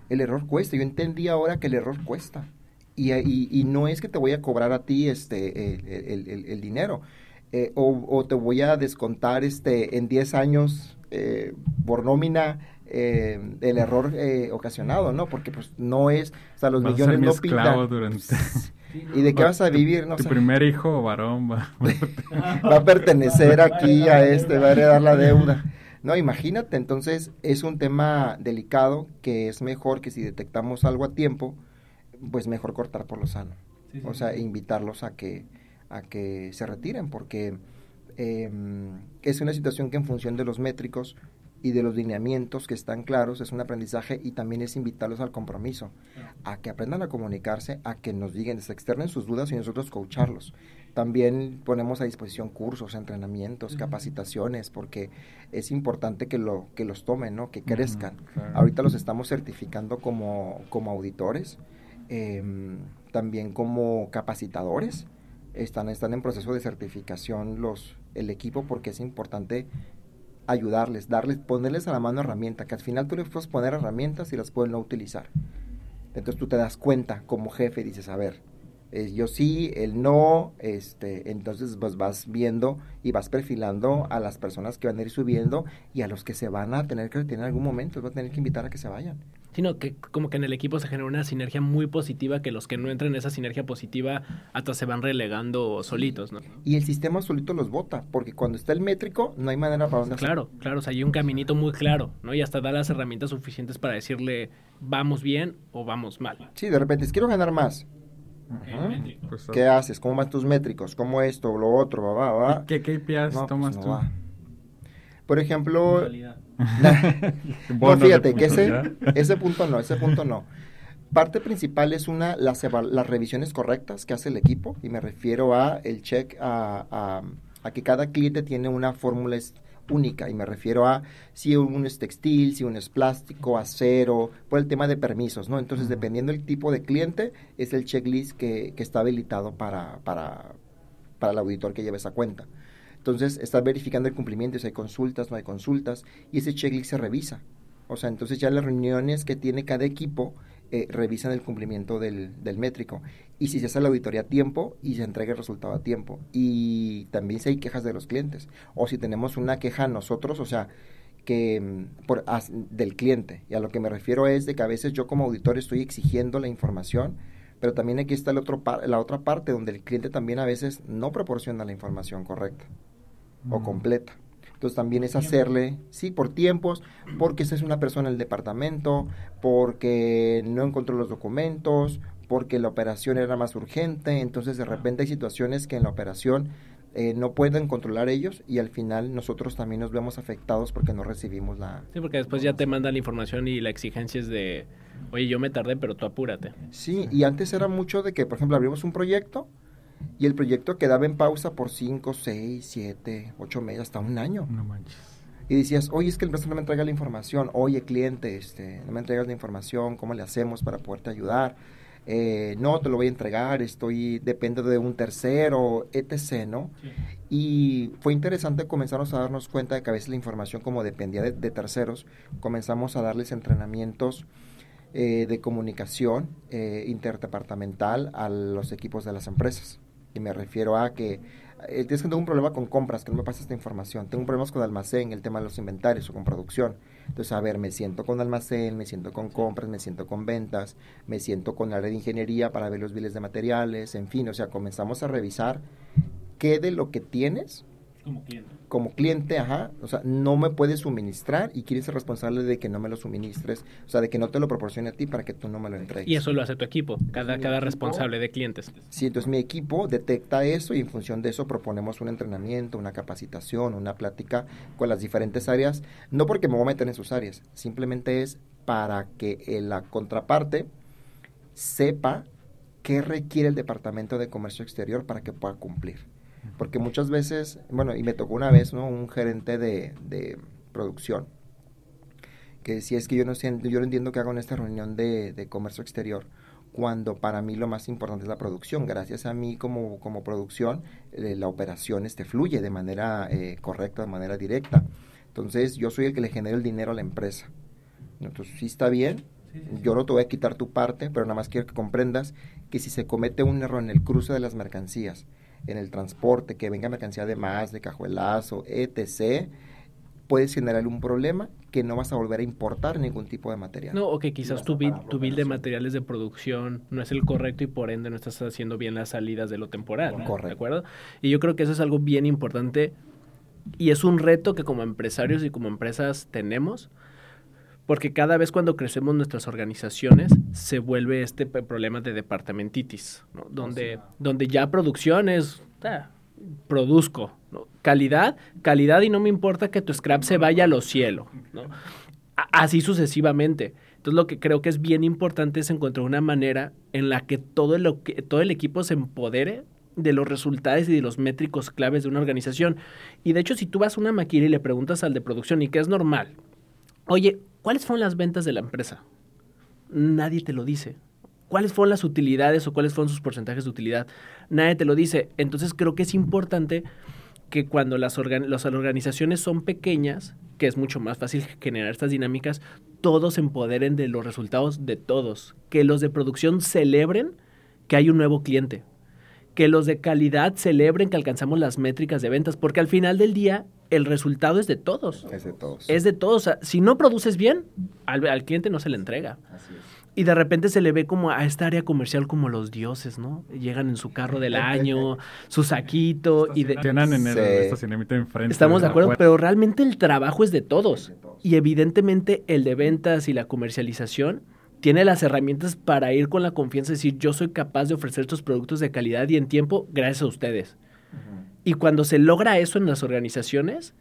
el error cuesta. Yo entendí ahora que el error cuesta. Y, y, no es que te voy a cobrar a ti este el dinero eh, o, te voy a descontar este en 10 años eh, por nómina eh, el error ocasionado, ¿no? Porque pues no es, o sea, los millones no pintan. Durante... ¿Y de qué vas a vivir? No tu primer hijo varón va, va a pertenecer aquí a este, va a heredar la deuda. No, imagínate, entonces es un tema delicado que es mejor que si detectamos algo a tiempo, pues mejor cortar por lo sano. o sea, invitarlos a que, a que se retiren porque em, es una situación que en función de los métricos y de los lineamientos que están claros es un aprendizaje y también es invitarlos al compromiso, a que aprendan a comunicarse, a que nos digan, se externen sus dudas y nosotros coacharlos. También ponemos a disposición cursos, entrenamientos, capacitaciones, porque es importante que, lo, que los tomen, ¿no? que crezcan. Ahorita los estamos certificando como, como auditores, em, también como capacitadores están, están en proceso de certificación los, el equipo porque es importante ayudarles, darles, ponerles a la mano herramienta, que al final tú les puedes poner herramientas y las pueden no utilizar. Entonces tú te das cuenta como jefe dices, a ver, yo sí, el no, este, entonces pues vas viendo y vas perfilando a las personas que van a ir subiendo y a los que se van a tener que retirar en algún momento, vas a tener que invitar a que se vayan sino que como que en el equipo se genera una sinergia muy positiva que los que no entran en esa sinergia positiva hasta se van relegando solitos, ¿no? Y el sistema solito los vota, porque cuando está el métrico no hay manera para dónde Claro, claro, o sea, hay un caminito muy claro, ¿no? Y hasta da las herramientas suficientes para decirle vamos bien o vamos mal. Sí, de repente, quiero ganar más. Pues, ¿Qué haces? ¿Cómo van tus métricos? ¿Cómo esto, lo otro? Va, va, ¿Qué KPIs pues, tomas tú? Por ejemplo, no, fíjate que ese, ese punto no, ese punto no. Parte principal es una las, las revisiones correctas que hace el equipo y me refiero a el check a, a, que cada cliente tiene una fórmula única y me refiero a si uno es textil, si uno es plástico, acero, por el tema de permisos, ¿no? Entonces, dependiendo del tipo de cliente, es el checklist que, que está habilitado para, para, para el auditor que lleve esa cuenta. Entonces, estás verificando el cumplimiento, si hay consultas, no hay consultas, y ese checklist se revisa. O sea, entonces ya las reuniones que tiene cada equipo eh, revisan el cumplimiento del, del, métrico. Y si se hace la auditoría a tiempo y se entrega el resultado a tiempo. Y también si hay quejas de los clientes. O si tenemos una queja nosotros, o sea, que mm, por, del cliente. Y a lo que me refiero es de que a veces yo como auditor estoy exigiendo la información, pero también aquí está el otro la otra parte donde el cliente también a veces no proporciona la información correcta o mm. completa. Entonces también es hacerle, sí, por tiempos, porque esa es una persona del departamento, porque no encontró los documentos, porque la operación era más urgente, entonces de repente hay situaciones que en la operación eh, no pueden controlar ellos y al final nosotros también nos vemos afectados porque no recibimos la... Sí, porque después ya te mandan la información y la exigencia es de, oye, yo me tardé, pero tú apúrate. Sí, y antes era mucho de que, por ejemplo, abrimos un proyecto y el proyecto quedaba en pausa por 5, 6, 7, 8 meses, hasta un año. No manches. Y decías, oye, es que el empresa no me entrega la información, oye, cliente, este, no me entregas la información, ¿cómo le hacemos para poderte ayudar? Eh, no, te lo voy a entregar, estoy, depende de un tercero, etc., ¿no? Y fue interesante comenzarnos a darnos cuenta de que a veces la información, como dependía de, terceros, comenzamos a darles entrenamientos eh, de comunicación eh, interdepartamental a los equipos de las empresas. Y me refiero a que eh, tienes que tener un problema con compras, que no me pasa esta información. Tengo problemas con almacén, el tema de los inventarios o con producción. Entonces, a ver, me siento con almacén, me siento con compras, me siento con ventas, me siento con la red de ingeniería para ver los biles de materiales, en fin, o sea, comenzamos a revisar qué de lo que tienes como cliente. Como cliente, ajá. O sea, no me puedes suministrar y quieres ser responsable de que no me lo suministres. O sea, de que no te lo proporcione a ti para que tú no me lo entregues. Y eso lo hace tu equipo, cada, cada responsable de clientes. Sí, entonces mi equipo detecta eso y en función de eso proponemos un entrenamiento, una capacitación, una plática con las diferentes áreas. No porque me voy a meter en sus áreas, simplemente es para que la contraparte sepa qué requiere el Departamento de Comercio Exterior para que pueda cumplir. Porque muchas veces, bueno, y me tocó una vez, ¿no? Un gerente de, de producción que decía, es que yo no, sé, yo no entiendo qué hago en esta reunión de, de comercio exterior cuando para mí lo más importante es la producción. Gracias a mí como, como producción, eh, la operación este, fluye de manera eh, correcta, de manera directa. Entonces, yo soy el que le genera el dinero a la empresa. Entonces, sí está bien, yo no te voy a quitar tu parte, pero nada más quiero que comprendas que si se comete un error en el cruce de las mercancías, en el transporte, que venga mercancía de más, de cajuelazo, etc., puedes generar un problema que no vas a volver a importar ningún tipo de material. No, o que quizás tu bill, tu bill de materiales de producción no es el correcto y por ende no estás haciendo bien las salidas de lo temporal. Correcto. ¿De acuerdo? Y yo creo que eso es algo bien importante y es un reto que como empresarios y como empresas tenemos, porque cada vez cuando crecemos nuestras organizaciones se vuelve este problema de departamentitis, ¿no? donde, donde ya producción es... Ah, produzco. Calidad, calidad y no me importa que tu scrap se vaya a los cielos. Así sucesivamente. Entonces lo que creo que es bien importante es encontrar una manera en la que todo, lo que, todo el equipo se empodere de los resultados y de los métricos claves de una organización. Y de hecho, si tú vas a una maquila y le preguntas al de producción, y que es normal, oye, ¿cuáles fueron las ventas de la empresa? Nadie te lo dice cuáles fueron las utilidades o cuáles fueron sus porcentajes de utilidad. Nadie te lo dice. Entonces creo que es importante que cuando las, organizaciones son pequeñas, que es mucho más fácil generar estas dinámicas, todos se empoderen de los resultados de todos. Que los de producción celebren que hay un nuevo cliente. Que los de calidad celebren que alcanzamos las métricas de ventas, porque al final del día el resultado es de todos. Es de todos. Es de todos. si no produces bien, al, al cliente no se le entrega. Así es. Y de repente se le ve como a esta área comercial como los dioses, ¿no? Llegan en su carro del año, su saquito y de... en el estacionamiento enfrente. Estamos de acuerdo, pero realmente el trabajo es de todos. Y evidentemente el de ventas y la comercialización tiene las herramientas para ir con la confianza y decir, yo soy capaz de ofrecer estos productos de calidad y en tiempo gracias a ustedes. Y cuando se logra eso en las organizaciones,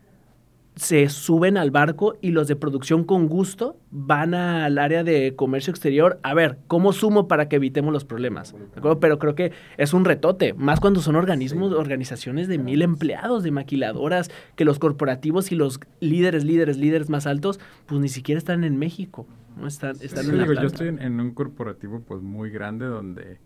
se suben al barco y los de producción con gusto van al área de comercio exterior a ver cómo sumo para que evitemos los problemas. Pero creo que es un retote, más cuando son organismos, organizaciones de mil empleados, de maquiladoras, que los corporativos y los líderes, líderes, líderes más altos, pues ni siquiera están en México. ¿no? Están, están en digo, Yo estoy en, un corporativo pues muy grande donde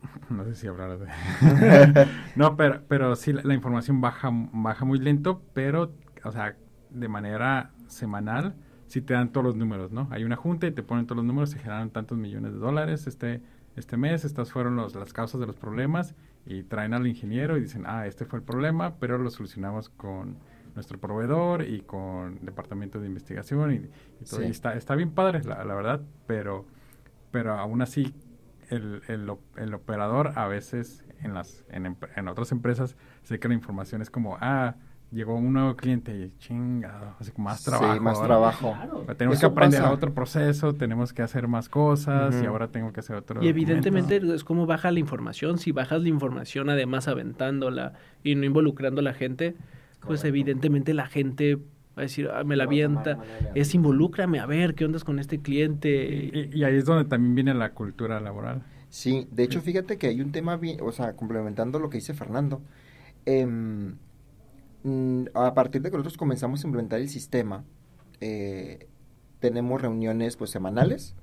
no sé si hablar de... no, pero, pero sí, la, información baja, baja muy lento, pero, o sea, de manera semanal, sí te dan todos los números, ¿no? Hay una junta y te ponen todos los números, se generaron tantos millones de dólares este, este mes, estas fueron los, las causas de los problemas, y traen al ingeniero y dicen, ah, este fue el problema, pero lo solucionamos con nuestro proveedor y con departamento de investigación y, todo. Y está, está bien padre, la, la verdad, pero, pero aún así el, el, el, operador a veces en las en, en, otras empresas sé que la información es como ah llegó un nuevo cliente y chingado así como más trabajo sí, más trabajo tenemos que aprender otro proceso tenemos que hacer más cosas y ahora tengo que hacer otro y evidentemente es como baja la información si bajas la información además aventándola y no involucrando a la gente pues evidentemente la gente va a decir, ah, me la avienta, es involúcrame, a ver, ¿qué ondas con este cliente? Y, ahí es donde también viene la cultura laboral. Sí, de hecho, fíjate que hay un tema, bien, o sea, complementando lo que dice Fernando, em, mm, a partir de que nosotros comenzamos a implementar el sistema, eh, tenemos reuniones pues semanales,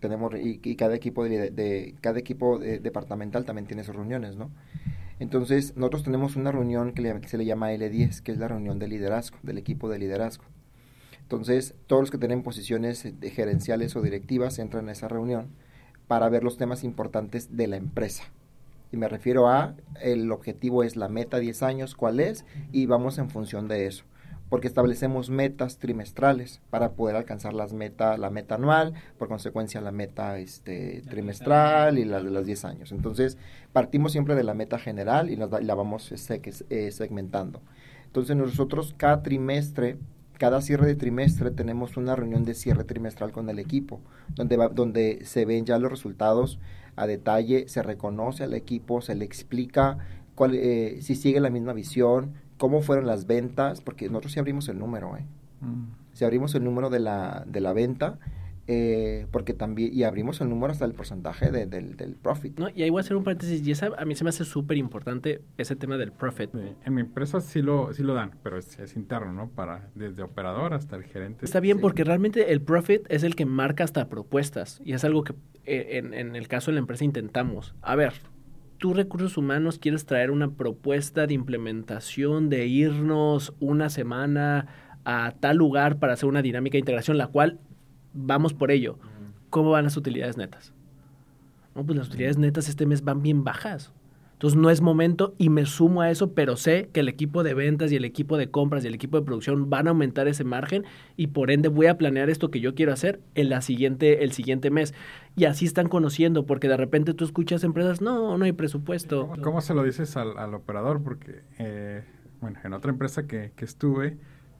tenemos y, cada equipo de, de cada equipo departamental también tiene sus reuniones, ¿no? Entonces, nosotros tenemos una reunión que, se le llama L10, que es la reunión de liderazgo, del equipo de liderazgo. Entonces, todos los que tienen posiciones gerenciales o directivas entran a esa reunión para ver los temas importantes de la empresa. Y me refiero a, el objetivo es la meta 10 años, cuál es, y vamos en función de eso porque establecemos metas trimestrales para poder alcanzar las meta, la meta anual, por consecuencia la meta este, trimestral y la de los 10 años. Entonces, partimos siempre de la meta general y, la vamos eh, segmentando. Entonces, nosotros cada trimestre, cada cierre de trimestre, tenemos una reunión de cierre trimestral con el equipo, donde, va, donde se ven ya los resultados a detalle, se reconoce al equipo, se le explica cuál, eh, si sigue la misma visión, cómo fueron las ventas, porque nosotros sí abrimos el número, ¿eh? Mm. Si abrimos el número de la, de la venta, eh, porque también, y abrimos el número hasta el porcentaje de, del, del profit. No, y ahí voy a hacer un paréntesis, y esa, a mí se me hace súper importante ese tema del profit. En mi empresa sí lo, sí lo dan, pero es, es, interno, ¿no? Para, desde operador hasta el gerente. Está bien, sí. porque realmente el profit es el que marca hasta propuestas, y es algo que eh, en, en el caso de la empresa intentamos. A ver, tú recursos humanos quieres traer una propuesta de implementación, de irnos una semana a tal lugar para hacer una dinámica de integración, la cual vamos por ello. ¿Cómo van las utilidades netas? No, pues las utilidades netas este mes van bien bajas. Entonces no es momento y me sumo a eso, pero sé que el equipo de ventas y el equipo de compras y el equipo de producción van a aumentar ese margen y por ende voy a planear esto que yo quiero hacer en la siguiente, el siguiente mes. Y así están conociendo, porque de repente tú escuchas empresas, no, no hay presupuesto. ¿Cómo, se lo dices al, al operador? Porque, eh, bueno, en otra empresa que, que estuve,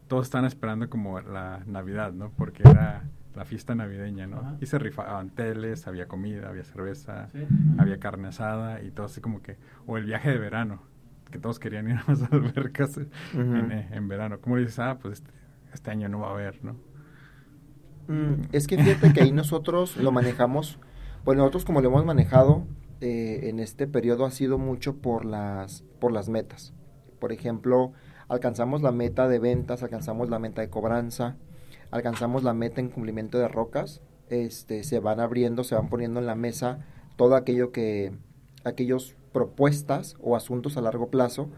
todos están esperando como la Navidad, ¿no? Porque era la fiesta navideña, ¿no? Ajá. Y se rifaban teles, había comida, había cerveza, sí. había carne asada y todo así como que, o el viaje de verano, que todos querían ir a las albercas uh -huh. en, eh, en, verano. ¿Cómo dices? Ah, pues este, este, año no va a haber, ¿no? Mm, es que fíjate que ahí nosotros lo manejamos, pues nosotros como lo hemos manejado eh, en este periodo ha sido mucho por las, por las metas. Por ejemplo, alcanzamos la meta de ventas, alcanzamos la meta de cobranza, alcanzamos la meta en cumplimiento de rocas, este, se van abriendo, se van poniendo en la mesa todo aquello que, aquellos propuestas o asuntos a largo plazo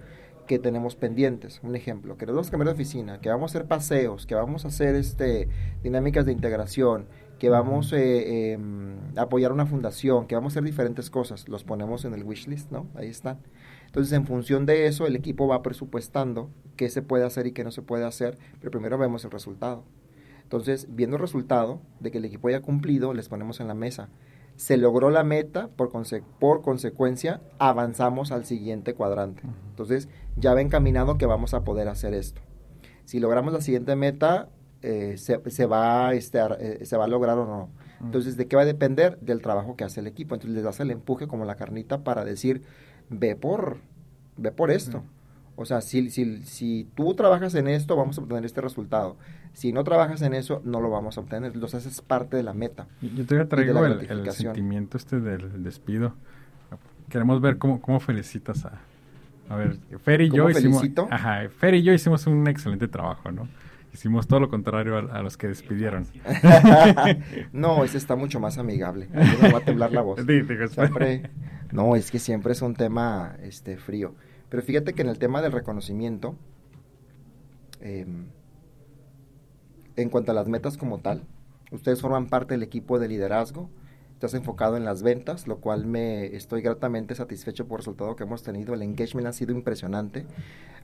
que tenemos pendientes. Un ejemplo, que nos vamos a cambiar de oficina, que vamos a hacer paseos, que vamos a hacer este, dinámicas de integración, que vamos eh, eh, a apoyar una fundación, que vamos a hacer diferentes cosas, los ponemos en el wish list, ¿no? Ahí están. Entonces, en función de eso, el equipo va presupuestando qué se puede hacer y qué no se puede hacer, pero primero vemos el resultado. Entonces, viendo el resultado de que el equipo haya cumplido, les ponemos en la mesa. Se logró la meta, por, conse por consecuencia, avanzamos al siguiente cuadrante. Entonces, ya va encaminado que vamos a poder hacer esto. Si logramos la siguiente meta, eh, se, se, va, este, eh, se va a lograr o no. Entonces, ¿de qué va a depender? Del trabajo que hace el equipo. Entonces, les das el empuje como la carnita para decir, ve por, ve por esto. Uh -huh. O sea, si, si, si tú trabajas en esto, vamos a obtener este resultado. Si no trabajas en eso, no lo vamos a obtener. Entonces, es parte de la meta. Yo te traigo el, el, sentimiento este del despido. Queremos ver cómo, cómo felicitas a... A ver, Fer y yo hicimos... Ajá, Fer y yo hicimos un excelente trabajo, ¿no? Hicimos todo lo contrario a, a los que despidieron. no, ese está mucho más amigable. No va a temblar la voz. Siempre, no, es que siempre es un tema este, frío. Pero fíjate que en el tema del reconocimiento, eh, en cuanto a las metas como tal, ustedes forman parte del equipo de liderazgo, estás enfocado en las ventas, lo cual me estoy gratamente satisfecho por el resultado que hemos tenido. El engagement ha sido impresionante.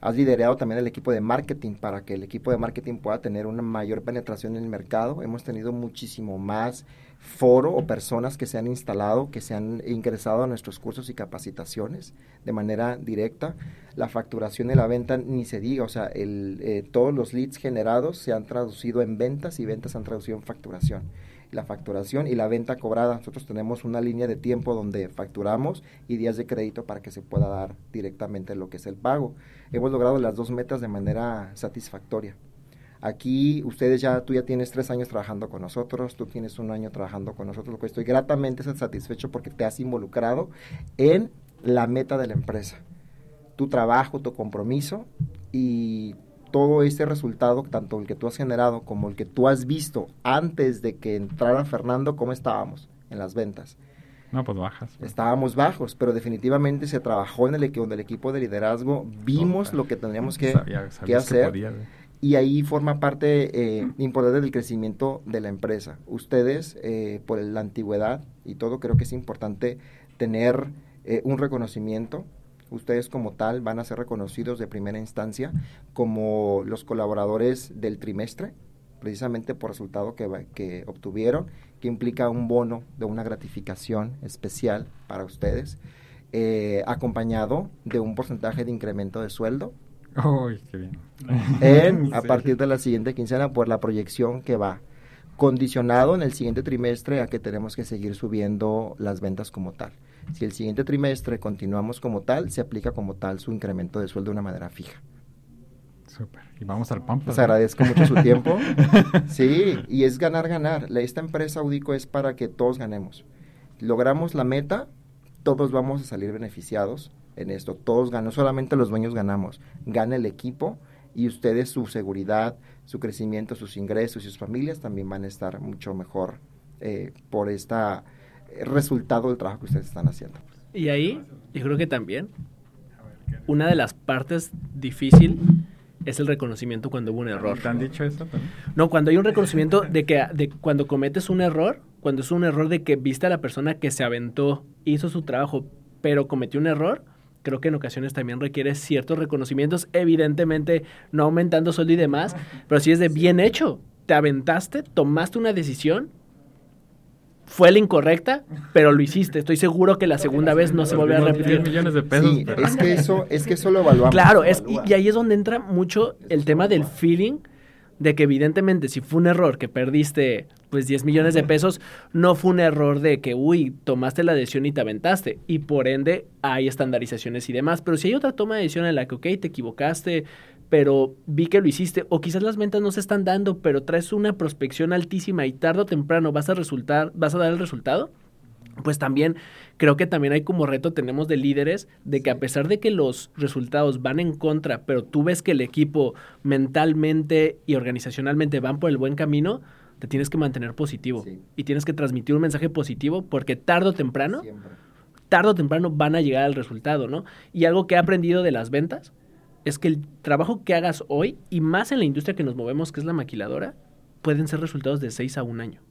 Has liderado también el equipo de marketing para que el equipo de marketing pueda tener una mayor penetración en el mercado. Hemos tenido muchísimo más foro o personas que se han instalado, que se han ingresado a nuestros cursos y capacitaciones de manera directa. La facturación y la venta ni se diga, o sea, el, eh, todos los leads generados se han traducido en ventas y ventas han traducido en facturación. La facturación y la venta cobrada, nosotros tenemos una línea de tiempo donde facturamos y días de crédito para que se pueda dar directamente lo que es el pago. Hemos logrado las dos metas de manera satisfactoria. Aquí ustedes ya, tú ya tienes tres años trabajando con nosotros, tú tienes un año trabajando con nosotros, lo que estoy gratamente satisfecho porque te has involucrado en la meta de la empresa. Tu trabajo, tu compromiso y todo ese resultado, tanto el que tú has generado como el que tú has visto antes de que entrara Fernando, ¿cómo estábamos en las ventas? No, pues bajas. Pues. Estábamos bajos, pero definitivamente se trabajó en el, equipo, en el equipo de liderazgo, vimos no, lo que teníamos que, sabía, que hacer. Que podía, y ahí forma parte eh, importante del crecimiento de la empresa. Ustedes, eh, por la antigüedad y todo, creo que es importante tener eh, un reconocimiento. Ustedes como tal van a ser reconocidos de primera instancia como los colaboradores del trimestre, precisamente por resultado que, que obtuvieron, que implica un bono de una gratificación especial para ustedes, acompañado de un porcentaje de incremento de sueldo Uy, qué bien. En, a partir de la siguiente quincena por la proyección que va. Condicionado en el siguiente trimestre a que tenemos que seguir subiendo las ventas como tal. Si el siguiente trimestre continuamos como tal, se aplica como tal su incremento de sueldo de una manera fija. Súper. Y vamos al PAMPA. Les agradezco mucho su tiempo. Sí, y es ganar, ganar. Esta empresa Audico es para que todos ganemos. Logramos la meta, todos vamos a salir beneficiados en esto. Todos ganan, no solamente los dueños ganamos, gana el equipo y ustedes su seguridad, su crecimiento, sus ingresos y sus familias también van a estar mucho mejor eh, por este resultado del trabajo que ustedes están haciendo. Y ahí, yo creo que también, una de las partes difícil es el reconocimiento cuando hubo un error. ¿Te han dicho eso también? No, cuando hay un reconocimiento de que de cuando cometes un error, cuando es un error de que viste a la persona que se aventó, hizo su trabajo, pero cometió un error, creo que en ocasiones también requiere ciertos reconocimientos, evidentemente no aumentando sueldo y demás, pero si es de bien hecho, te aventaste, tomaste una decisión, fue la incorrecta, pero lo hiciste. Estoy seguro que la segunda vez no se vuelve a repetir. millones de pesos. Sí, es que eso, es que eso lo evaluamos. Claro, es, y, y, ahí es donde entra mucho el tema del feeling, de que evidentemente si fue un error que perdiste pues 10 millones de pesos, no fue un error de que, uy, tomaste la decisión y te aventaste. Y por ende hay estandarizaciones y demás. Pero si hay otra toma de decisión en la que, ok, te equivocaste, pero vi que lo hiciste, o quizás las ventas no se están dando, pero traes una prospección altísima y tarde o temprano vas a resultar, vas a dar el resultado, pues también creo que también hay como reto tenemos de líderes de que a pesar de que los resultados van en contra, pero tú ves que el equipo mentalmente y organizacionalmente van por el buen camino, te tienes que mantener positivo sí. y tienes que transmitir un mensaje positivo porque tarde o temprano, Siempre. tarde o temprano van a llegar al resultado, ¿no? Y algo que he aprendido de las ventas es que el trabajo que hagas hoy, y más en la industria que nos movemos, que es la maquiladora, pueden ser resultados de seis a un año.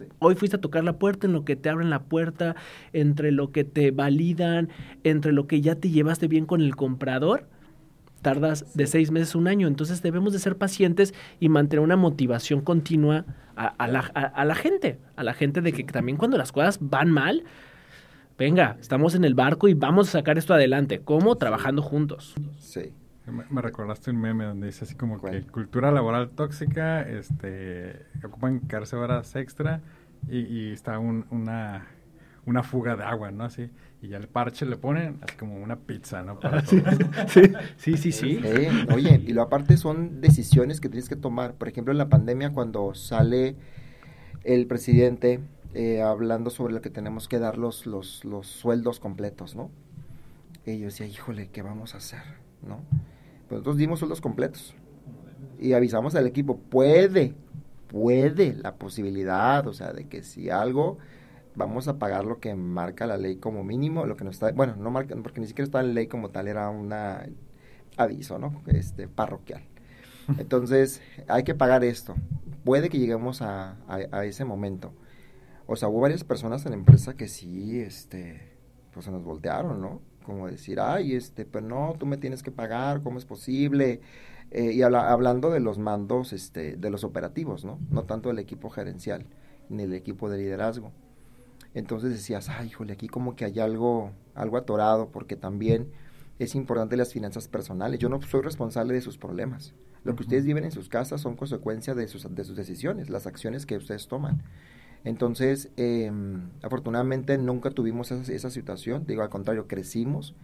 Sí. Hoy fuiste a tocar la puerta, en lo que te abren la puerta, entre lo que te validan, entre lo que ya te llevaste bien con el comprador, tardas de seis meses un año. Entonces debemos de ser pacientes y mantener una motivación continua a, a, la, a, a, la, gente, a la gente de que también cuando las cosas van mal, venga, estamos en el barco y vamos a sacar esto adelante. ¿Cómo? Trabajando juntos. Sí. Me, me recordaste un meme donde dice así como ¿Cuál? que cultura laboral tóxica, este, ocupan quedarse horas extra y, y está un, una, una fuga de agua, ¿no? Así, y ya el parche le ponen así como una pizza, ¿no? Para sí, sí, sí, sí. Eh, oye, y lo aparte son decisiones que tienes que tomar. Por ejemplo, en la pandemia cuando sale el presidente eh, hablando sobre lo que tenemos que dar los, los, los sueldos completos, ¿no? Y yo decía, híjole, ¿qué vamos a hacer? ¿No? Nosotros dimos sueldos completos y avisamos al equipo, puede, puede la posibilidad, o sea, de que si algo vamos a pagar lo que marca la ley como mínimo, lo que no está, bueno, no marca, porque ni siquiera está en ley como tal, era un aviso, ¿no? Este, parroquial. Entonces, hay que pagar esto. Puede que lleguemos a, a, ese momento. O sea, hubo varias personas en la empresa que sí, este, pues se nos voltearon, ¿no? Como decir, ay, este, pero no, tú me tienes que pagar, ¿cómo es posible? Eh, y habla, hablando de los mandos, este, de los operativos, ¿no? No tanto del equipo gerencial, ni el equipo de liderazgo. Entonces decías, ay, híjole, aquí como que hay algo, algo atorado, porque también es importante las finanzas personales. Yo no soy responsable de sus problemas. Lo que ustedes viven en sus casas son consecuencia de sus, de sus decisiones, las acciones que ustedes toman. Entonces, eh, afortunadamente nunca tuvimos esa, esa, situación, digo, al contrario, crecimos,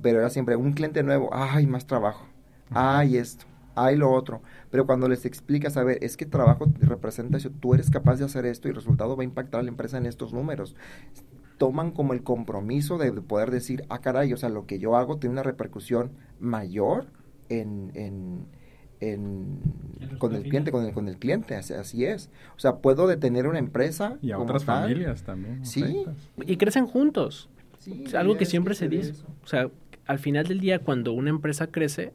pero era siempre un cliente nuevo, ay, más trabajo, ay, esto, ay, lo otro. Pero cuando les explicas, a ver, es que trabajo representa eso, tú eres capaz de hacer esto y el resultado va a impactar a la empresa en estos números. Toman como el compromiso de poder decir, ah, caray, o sea, lo que yo hago tiene una repercusión mayor en, en, en, con el cliente, con el, con el cliente, así, así, es. O sea, puedo detener una empresa. Y a otras tal. familias también. Sí. Y crecen juntos. Sí, es algo que siempre se dice. Eso. O sea, al final del día, cuando una empresa crece,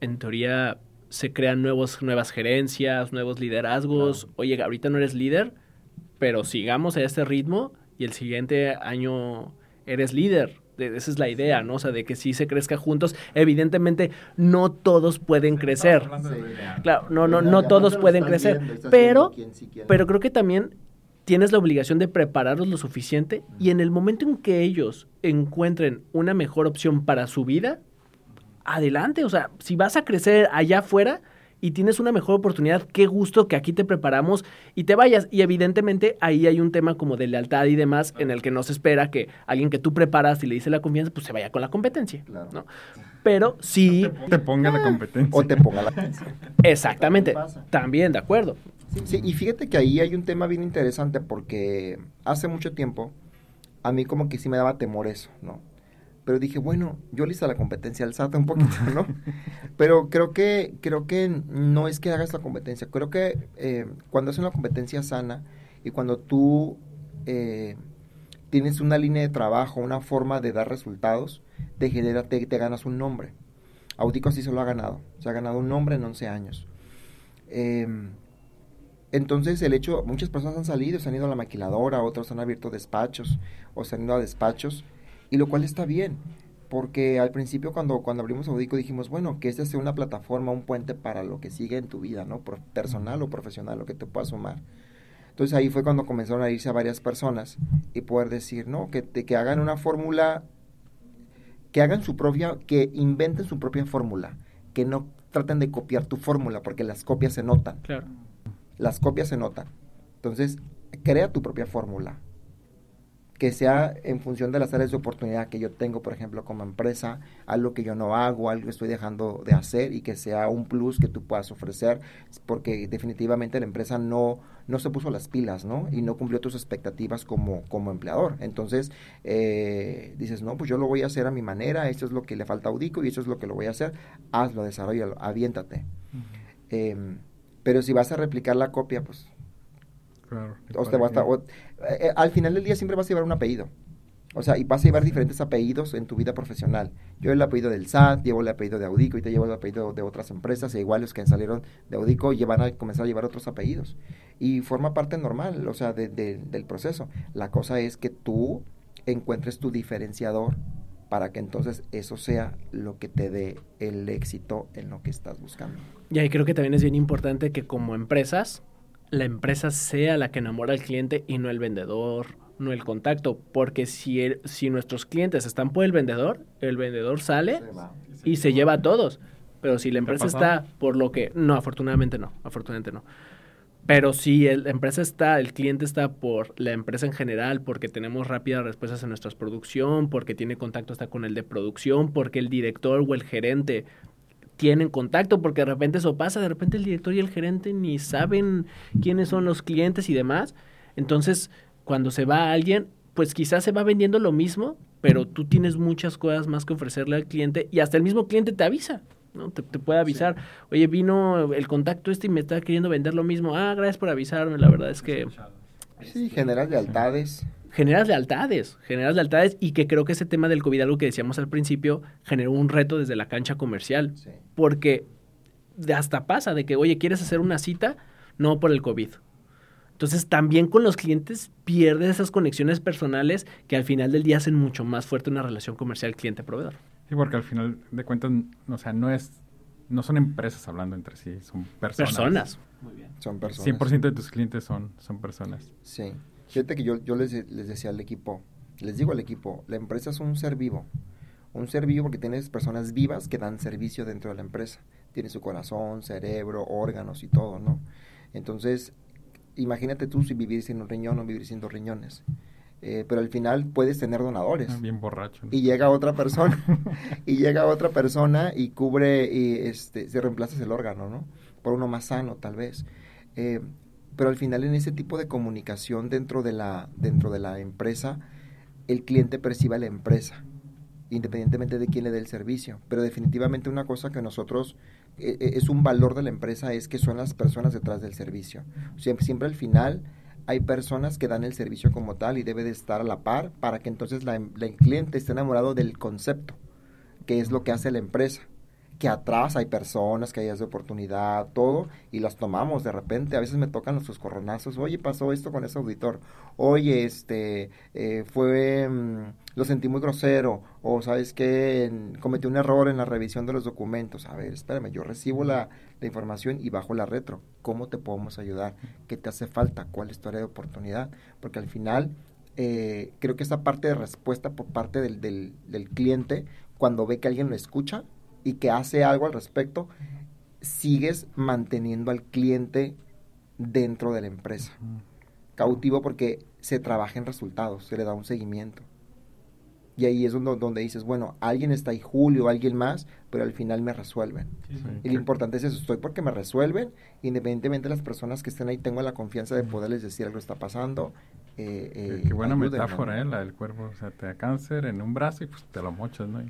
en teoría se crean nuevos, nuevas gerencias, nuevos liderazgos. Claro. Oye, ahorita no eres líder, pero sigamos a este ritmo y el siguiente año eres líder esa es la idea, ¿no? O sea, de que sí se crezca juntos. Evidentemente, no todos pueden crecer. Claro, no, no, no todos pueden crecer. Pero, pero creo que también tienes la obligación de prepararlos lo suficiente y en el momento en que ellos encuentren una mejor opción para su vida, adelante. O sea, si vas a crecer allá afuera, y tienes una mejor oportunidad, qué gusto que aquí te preparamos y te vayas. Y evidentemente ahí hay un tema como de lealtad y demás en el que no se espera que alguien que tú preparas y le dice la confianza, pues se vaya con la competencia. ¿no? Pero sí... te ponga la competencia. O te ponga la Exactamente. También, de acuerdo. Sí, y fíjate que ahí hay un tema bien interesante porque hace mucho tiempo a mí como que sí me daba temor eso, ¿no? Pero dije, bueno, yo le hice la competencia al SAT un poquito, ¿no? Pero creo que, creo que no es que hagas la competencia. Creo que eh, cuando haces una competencia sana y cuando tú eh, tienes una línea de trabajo, una forma de dar resultados, te genera, te, te ganas un nombre. Audico sí se lo ha ganado. Se ha ganado un nombre en 11 años. Em, entonces el hecho, muchas personas han salido, se han ido a la maquiladora, otros han abierto despachos o se han ido a despachos y lo cual está bien, porque al principio cuando, cuando abrimos Audico dijimos, bueno, que esta sea una plataforma, un puente para lo que sigue en tu vida, ¿no? personal o profesional, lo que te pueda sumar. Entonces ahí fue cuando comenzaron a irse a varias personas y poder decir, no, que, que hagan una fórmula, que hagan su propia, que inventen su propia fórmula, que no traten de copiar tu fórmula, porque las copias se notan. Claro. Las copias se notan. Entonces, crea tu propia fórmula que sea en función de las áreas de oportunidad que yo tengo, por ejemplo, como empresa, algo que yo no hago, algo que estoy dejando de hacer y que sea un plus que tú puedas ofrecer, porque definitivamente la empresa no, no se puso las pilas, ¿no? Y no cumplió tus expectativas como, como empleador. Entonces, eh, dices, no, pues yo lo voy a hacer a mi manera, esto es lo que le falta a Audico y esto es lo que lo voy a hacer, hazlo, desarrollalo, aviéntate. Em, pero si vas a replicar la copia, pues o eh, eh, al final del día siempre vas a llevar un apellido. O sea, y vas a llevar diferentes apellidos en tu vida profesional. Yo el apellido del SAT, llevo el apellido de Audico y te llevo el apellido de otras empresas, e igual los que salieron de Audico llevan a comenzar a llevar otros apellidos. Y forma parte normal, o sea, del proceso. La cosa es que tú encuentres tu diferenciador para que entonces eso sea lo que te dé el éxito en lo que estás buscando. Y ahí creo que también es bien importante que como empresas la empresa sea la que enamora al cliente y no el vendedor, no el contacto. Porque si, si nuestros clientes están por el vendedor, el vendedor sale y se lleva a todos. Pero si la empresa está por lo que... No, afortunadamente no, afortunadamente no. Pero si la empresa está, el cliente está por la empresa en general, porque tenemos rápidas respuestas en nuestra producción, porque tiene contacto hasta con el de producción, porque el director o el gerente tienen contacto, porque de repente eso pasa, de repente el director y el gerente ni saben quiénes son los clientes y demás. Entonces, cuando se va alguien, pues quizás se va vendiendo lo mismo, pero tú tienes muchas cosas más que ofrecerle al cliente y hasta el mismo cliente te avisa. ¿no? Te, puede avisar, oye, vino el contacto este y me está queriendo vender lo mismo. Ah, gracias por avisarme, la verdad es que... Sí, generar lealtades generas lealtades, generas lealtades y que creo que ese tema del COVID, algo que decíamos al principio, generó un reto desde la cancha comercial, porque hasta pasa de que, oye, ¿quieres hacer una cita? No por el COVID. Entonces también con los clientes pierdes esas conexiones personales que al final del día hacen mucho más fuerte una relación comercial cliente-proveedor. Sí, porque al final de cuentas, o sea, no es, no son empresas hablando entre sí, son personas. Personas. Muy bien. Son personas. 100% de tus clientes son, son personas. Sí. Fíjate que yo, yo les, les decía al equipo, les digo al equipo, la empresa es un ser vivo. Un ser vivo porque tienes personas vivas que dan servicio dentro de la empresa. Tiene su corazón, cerebro, órganos y todo, ¿no? Entonces, imagínate tú si vivir sin un riñón o vivir sin dos riñones. Eh, pero al final puedes tener donadores. Ah, bien borracho. Y llega otra persona, y llega otra persona y cubre, y este, se reemplaza el órgano, ¿no? Por uno más sano, tal vez. Eh, pero al final en ese tipo de comunicación dentro de la, dentro de la empresa, el cliente percibe a la empresa, independientemente de quién le dé el servicio. Pero definitivamente una cosa que nosotros eh, eh, es un valor de la empresa es que son las personas detrás del servicio. Siempre, siempre al final hay personas que dan el servicio como tal y debe de estar a la par para que entonces la, el cliente esté enamorado del concepto, que es lo que hace la empresa que atrás hay personas, que hay de oportunidad, todo, y las tomamos de repente. A veces me tocan los coronazos, oye, pasó esto con ese auditor, oye, este, eh, fue, mm, lo sentí muy grosero, o sabes que cometí un error en la revisión de los documentos. A ver, espérame, yo recibo la, la, información y bajo la retro. ¿Cómo te podemos ayudar? ¿Qué te hace falta? ¿Cuál es tu área de oportunidad? Porque al final, eh, creo que esa parte de respuesta por parte del, del, del cliente, cuando ve que alguien lo escucha, y que hace algo al respecto, sigues manteniendo al cliente dentro de la empresa. Cautivo porque se trabaja en resultados, se le da un seguimiento. Y ahí es donde, donde dices, bueno, alguien está ahí, Julio, alguien más, pero al final me resuelven. Y lo importante es eso, estoy porque me resuelven, independientemente de las personas que estén ahí, tengo la confianza de poderles decir algo está pasando. Eh, eh, qué, buena metáfora, ¿eh? La del cuerpo. O sea, te da cáncer en un brazo y pues te lo mochas, ¿no?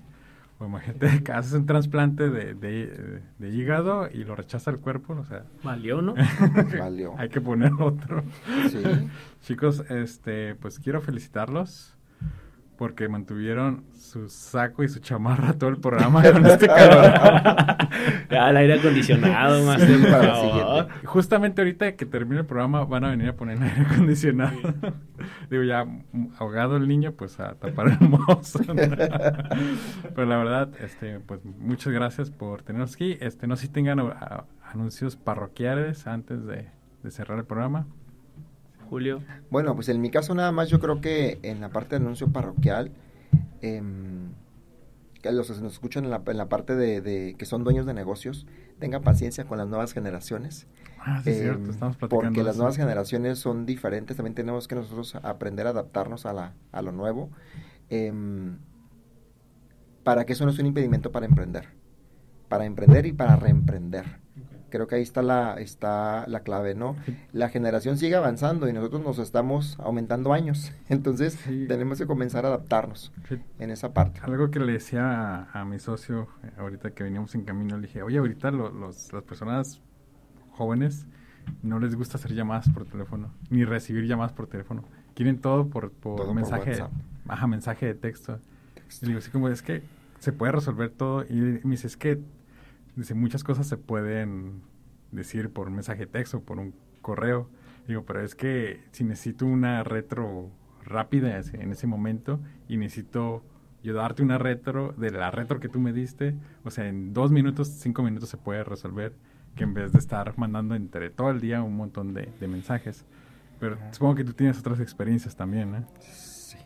O imagínate que haces un trasplante de, de, de, hígado y lo rechaza el cuerpo, o sea... Valió, ¿no? Valió. Hay que poner otro. Sí. Chicos, este, pues quiero felicitarlos porque mantuvieron su saco y su chamarra todo el programa con este calor. ya, el aire acondicionado, más para Justamente ahorita que termine el programa van a venir a poner el aire acondicionado. Digo, ya ahogado el niño, pues a tapar el mozo. Pero la verdad, este, pues muchas gracias por tenernos aquí. Este, no sé si tengan anuncios parroquiales antes de cerrar el programa. Julio. Bueno, pues en mi caso nada más yo creo que en la parte de anuncio parroquial, eh, que los que nos escuchan en la, en la parte de, que son dueños de negocios, tengan paciencia con las nuevas generaciones. Ah, sí, cierto, em, estamos platicando. Porque las nuevas generaciones son diferentes, también tenemos que nosotros aprender a adaptarnos a, la, a lo nuevo, em, para que eso no sea un impedimento para emprender, para emprender y para reemprender. Creo que ahí está la, está la clave, ¿no? La generación sigue avanzando y nosotros nos estamos aumentando años. Entonces tenemos que comenzar a adaptarnos en esa parte. Algo que le decía a, mi socio eh, ahorita que veníamos en camino, le dije, oye, ahorita los, las personas jóvenes no les gusta hacer llamadas por teléfono, ni recibir llamadas por teléfono. Quieren todo por, por mensaje, baja mensaje de texto. Y le digo, así como es que se puede resolver todo. Y me dice, es que Dice, muchas cosas se pueden decir por un mensaje de texto, por un correo. Digo, pero es que si necesito una retro rápida en ese momento y necesito yo darte una retro de la retro que tú me diste, o sea, en dos minutos, cinco minutos se puede resolver que en vez de estar mandando entre todo el día un montón de, mensajes. Pero supongo que tú tienes otras experiencias también, ¿eh? Sí.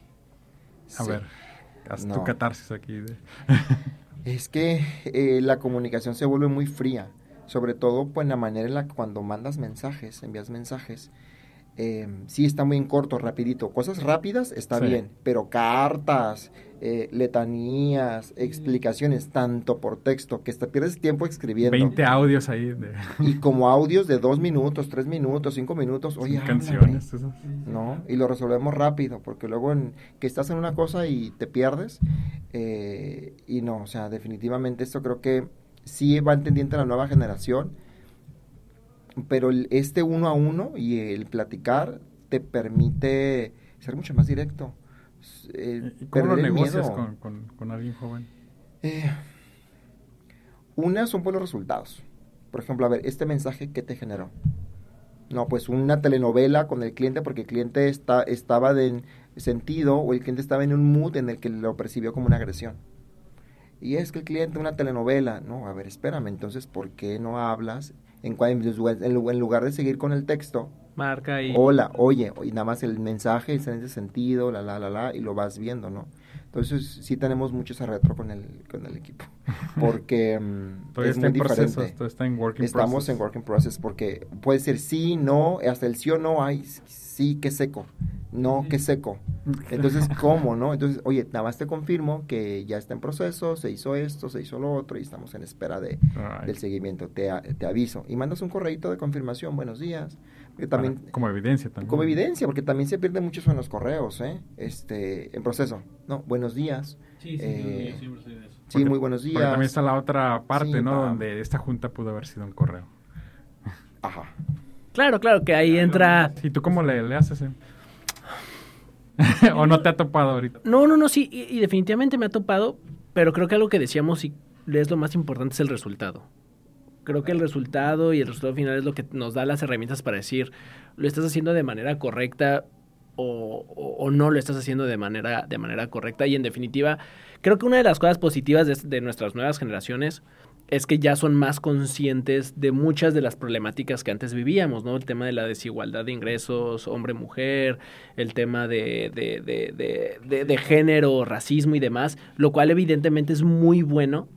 A ver, haz tu catarsis aquí. De Es que eh, la comunicación se vuelve muy fría, sobre todo pues, la manera en la que cuando mandas mensajes, envías mensajes, eh, sí está muy en corto, rapidito. Cosas rápidas está bien, pero cartas, eh, letanías, explicaciones, tanto por texto, que te pierdes tiempo escribiendo. 20 audios ahí. Y como audios de dos minutos, tres minutos, cinco minutos. Oye, canciones. ¿No? Y lo resolvemos rápido, porque luego en, que estás en una cosa y te pierdes. Eh, y no, o sea, definitivamente esto creo que sí va entendiendo la nueva generación pero este uno a uno y el platicar te permite ser mucho más directo. Eh, ¿Cómo lo negocias con, alguien joven? Eh, una son por los resultados. Por ejemplo, a ver, este mensaje, ¿qué te generó? No, pues una telenovela con el cliente porque el cliente está, estaba de sentido o el cliente estaba en un mood en el que lo percibió como una agresión. Y es que el cliente, una telenovela, no, a ver, espérame, entonces, ¿por qué no hablas en, en, lugar de seguir con el texto, marca y... Hola, oye, y nada más el mensaje está en ese sentido, la, la, la, la, y lo vas viendo, ¿no? Entonces sí tenemos mucho ese retro con el, con el equipo, porque mm, es muy diferente. está en working Estamos en working process porque puede ser sí, no, hasta el sí o no hay sí, que seco, no, que seco. Entonces, ¿cómo, no? Entonces, oye, nada más te confirmo que ya está en proceso, se hizo esto, se hizo lo otro y estamos en espera de, del seguimiento, te, te aviso. Y mandas un correito de confirmación, buenos días, también, como evidencia también. Como evidencia, porque también se pierde mucho en los correos, ¿eh? Este, en proceso. No, buenos días. Sí, sí, eh, sí, muy buenos días. también está la otra parte, ¿no? Donde esta junta pudo haber sido un correo. Ajá. Claro, claro, que ahí entra... ¿Y tú cómo le, le haces? Eh? ¿O no te ha topado ahorita? No, no, no, sí, y, definitivamente me ha topado, pero creo que algo que decíamos y es lo más importante es el resultado creo que el resultado y el resultado final es lo que nos da las herramientas para decir, lo estás haciendo de manera correcta o, no lo estás haciendo de manera, de manera correcta. Y en definitiva, creo que una de las cosas positivas de, de nuestras nuevas generaciones es que ya son más conscientes de muchas de las problemáticas que antes vivíamos, ¿no? El tema de la desigualdad de ingresos, hombre-mujer, el tema de, de, de, de, género, racismo y demás, lo cual evidentemente es muy bueno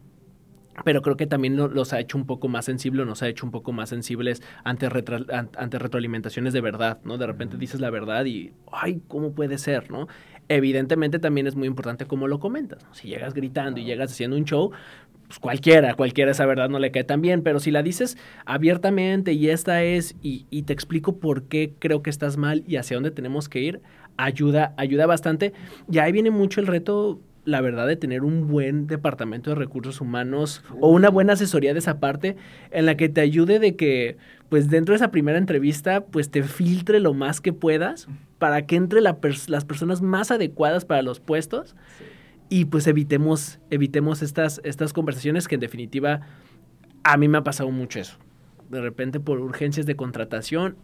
pero creo que también los ha hecho un poco más sensibles, nos ha hecho un poco más sensibles ante, ante retroalimentaciones de verdad, ¿no? De repente dices la verdad y, ay, ¿cómo puede ser, no? Evidentemente también es muy importante cómo lo comentas, Si llegas gritando y llegas haciendo un show, pues cualquiera, cualquiera esa verdad no le cae tan bien, pero si la dices abiertamente y esta es, y, y te explico por qué creo que estás mal y hacia dónde tenemos que ir, ayuda, ayuda bastante. Y ahí viene mucho el reto la verdad de tener un buen departamento de recursos humanos o una buena asesoría de esa parte en la que te ayude de que pues dentro de esa primera entrevista pues te filtre lo más que puedas para que entre las personas más adecuadas para los puestos y pues evitemos evitemos estas estas conversaciones que en definitiva a mí me ha pasado mucho eso de repente por urgencias de contratación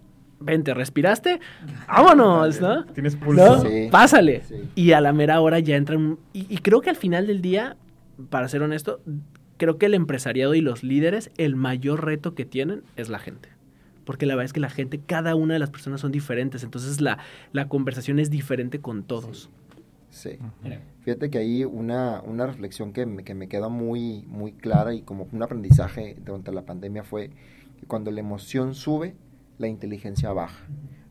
vente, respiraste, vámonos, ¿no? Tienes pulso. Pásale. Y a la mera hora ya entran. Y, creo que al final del día, para ser honesto, creo que el empresariado y los líderes, el mayor reto que tienen es la gente. Porque la verdad es que la gente, cada una de las personas son diferentes, entonces la, la conversación es diferente con todos. Sí. Fíjate que ahí una, una reflexión que me, que me queda muy, muy clara y como un aprendizaje durante la pandemia fue que cuando la emoción sube, la inteligencia baja.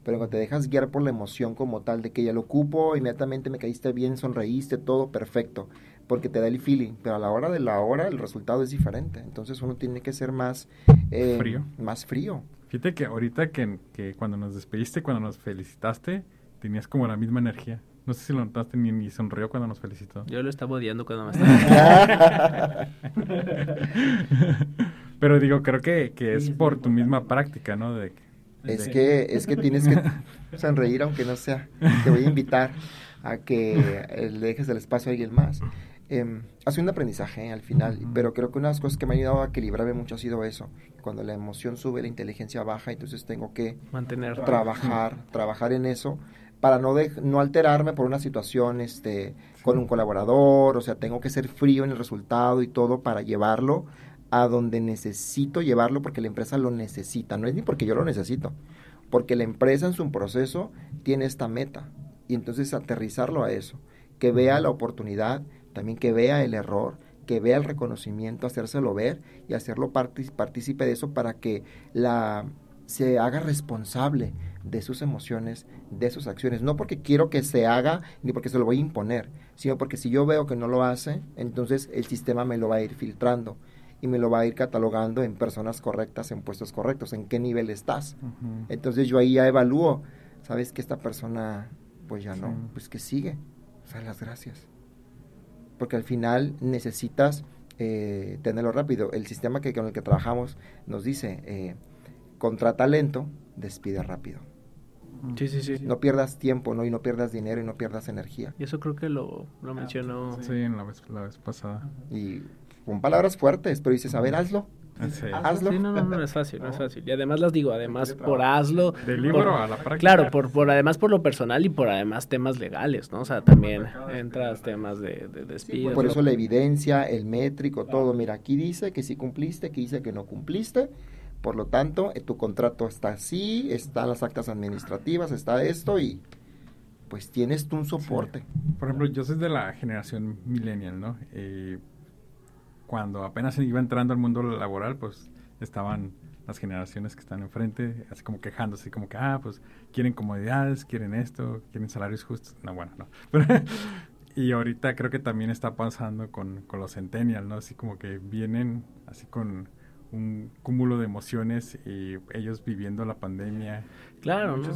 Pero cuando te dejas guiar por la emoción como tal, de que ya lo ocupo, inmediatamente me caíste bien, sonreíste, todo perfecto, porque te da el feeling, pero a la hora de la hora el resultado es diferente. Entonces uno tiene que ser más eh, frío. Más frío. Fíjate que ahorita que, que, cuando nos despediste, cuando nos felicitaste, tenías como la misma energía. No sé si lo notaste ni, ni sonrió cuando nos felicitó. Yo lo estaba odiando cuando me estaba. Pero digo, creo que, que es por tu misma práctica, ¿no? De, es que, es que tienes que sonreír aunque no sea. Te voy a invitar a que le dejes el espacio a alguien más. Eh, ha sido un aprendizaje ¿eh? al final, pero creo que una de las cosas que me ha ayudado a equilibrarme mucho ha sido eso. Cuando la emoción sube, la inteligencia baja, entonces tengo que mantener trabajar, trabajar en eso para no no alterarme por una situación este con un colaborador, o sea, tengo que ser frío en el resultado y todo para llevarlo a donde necesito llevarlo porque la empresa lo necesita. No es ni porque yo lo necesito, porque la empresa en su proceso tiene esta meta. Y entonces aterrizarlo a eso, que vea la oportunidad, también que vea el error, que vea el reconocimiento, hacérselo ver y hacerlo partícipe de eso para que la se haga responsable de sus emociones, de sus acciones. No porque quiero que se haga ni porque se lo voy a imponer, sino porque si yo veo que no lo hace, entonces el sistema me lo va a ir filtrando y me lo va a ir catalogando en personas correctas, en puestos correctos, en qué nivel estás. Entonces yo ahí ya evalúo, sabes que esta persona, pues ya no, pues que sigue, o sea, las gracias. Porque al final necesitas eh, tenerlo rápido. El sistema que, con el que trabajamos nos dice, eh, contrata lento, despide rápido. Sí, sí, sí. No pierdas tiempo, ¿no? Y no pierdas dinero y no pierdas energía. Y eso creo que lo, lo mencionó. Sí, en la vez, la vez pasada. Y con palabras fuertes, pero dices, a ver, hazlo. Hazlo. Sí, no, no, no es fácil, no es fácil. Y además las digo, además por hazlo. Del libro a la práctica. Claro, por, por además por lo personal y por además temas legales, ¿no? O sea, también entras temas de, de despido. por eso la evidencia, el métrico, todo. Mira, aquí dice que sí cumpliste, aquí dice que no cumpliste. Por lo tanto, eh, tu contrato está así, están las actas administrativas, está esto y pues tienes tú un soporte. Por ejemplo, yo soy de la generación millennial, ¿no? Eh, cuando apenas iba entrando al mundo laboral, pues estaban las generaciones que están enfrente, así como quejándose, así como que, ah, pues quieren comodidades, quieren esto, quieren salarios justos. No, bueno, no. y ahorita creo que también está pasando con, con los centennials, ¿no? Así como que vienen así con un cúmulo de emociones y ellos viviendo la pandemia. Claro, ¿no?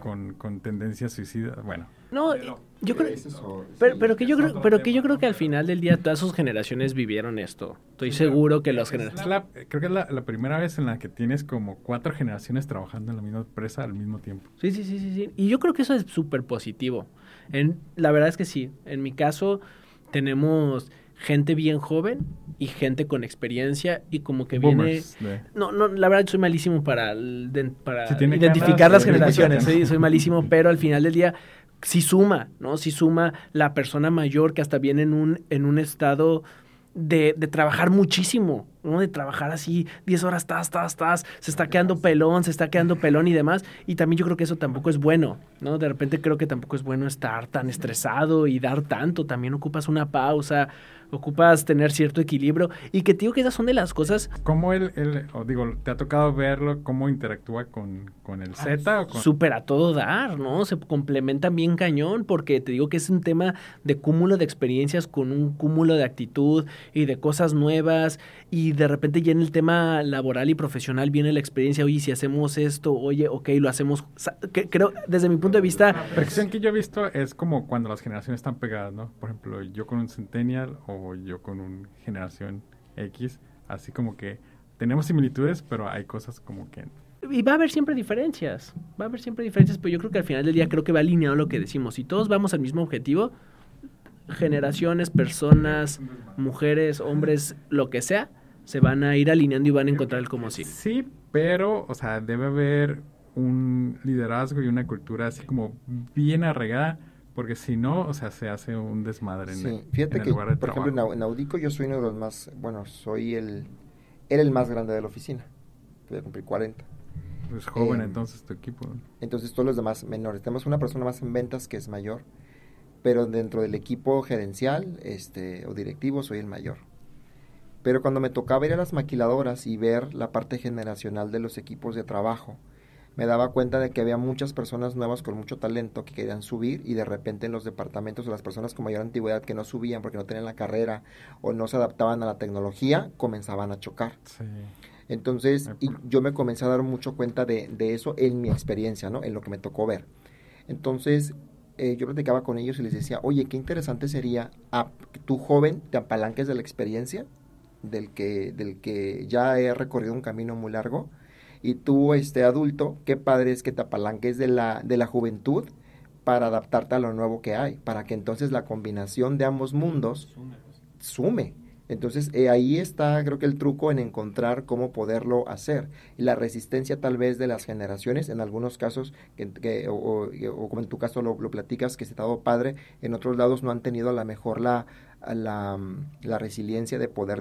con, con tendencias suicidas, bueno. No, yo creo, pero, que yo creo, pero que yo creo que al final del día todas sus generaciones vivieron esto. Estoy seguro que las generaciones. creo que es la, primera vez en la que tienes como cuatro generaciones trabajando en la misma empresa al mismo tiempo. Sí, sí, sí, sí, sí. Y yo creo que eso es súper positivo. En, la verdad es que sí. En mi caso tenemos gente bien joven y gente con experiencia y como que viene... No, no, la verdad soy malísimo para, para identificar las generaciones, sí, soy malísimo, pero al final del día sí suma, ¿no? Sí suma la persona mayor que hasta viene en un, en un estado de, de trabajar muchísimo ¿no? De trabajar así 10 horas, tas, tas, tas, se está quedando pelón, se está quedando pelón y demás. Y también yo creo que eso tampoco es bueno, ¿no? De repente creo que tampoco es bueno estar tan estresado y dar tanto. También ocupas una pausa, ocupas tener cierto equilibrio y que digo que esas son de las cosas. ¿Cómo él, él o digo, te ha tocado verlo, cómo interactúa con, con el Z? o Súper a todo dar, ¿no? Se complementan bien cañón porque te digo que es un tema de cúmulo de experiencias con un cúmulo de actitud y de cosas nuevas y de repente ya en el tema laboral y profesional viene la experiencia, oye, si hacemos esto, oye, ok, lo hacemos. creo, desde mi punto de vista... La percepción que yo he visto es como cuando las generaciones están pegadas, ¿no? Por ejemplo, yo con un Centennial o yo con una generación X, así como que tenemos similitudes, pero hay cosas como que... Y va a haber siempre diferencias, va a haber siempre diferencias, pero yo creo que al final del día creo que va alineado lo que decimos. Si todos vamos al mismo objetivo, generaciones, personas, mujeres, hombres, lo que sea, se van a ir alineando y van a encontrar el como sí. Sí, pero, o sea, debe haber un liderazgo y una cultura así como bien arraigada porque si no, o sea, se hace un desmadre en, el, Fíjate que, por ejemplo, en Audico yo soy uno de los más, bueno, soy el, era el más grande de la oficina. Voy a cumplir 40. Pues joven em, entonces tu equipo. Entonces todos los demás menores. Tenemos una persona más en ventas que es mayor, pero dentro del equipo gerencial este, o directivo soy el mayor. Pero cuando me tocaba ir a las maquiladoras y ver la parte generacional de los equipos de trabajo, me daba cuenta de que había muchas personas nuevas con mucho talento que querían subir y de repente en los departamentos o las personas con mayor antigüedad que no subían porque no tenían la carrera o no se adaptaban a la tecnología, comenzaban a chocar. Entonces, y yo me comencé a dar mucho cuenta de, eso en mi experiencia, ¿no? En lo que me tocó ver. Entonces, eh, yo platicaba con ellos y les decía, oye, qué interesante sería a, que tú joven te apalanques de la experiencia del que, del que ya he recorrido un camino muy largo y tú, este adulto, qué padre es que te apalanques de la, de la juventud para adaptarte a lo nuevo que hay, para que entonces la combinación de ambos mundos sume. Entonces eh, ahí está creo que el truco en encontrar cómo poderlo hacer. Y la resistencia tal vez de las generaciones, en algunos casos, que, o, como en tu caso lo, platicas, que se ha dado padre, en otros lados no han tenido a lo mejor la, la, la resiliencia de poder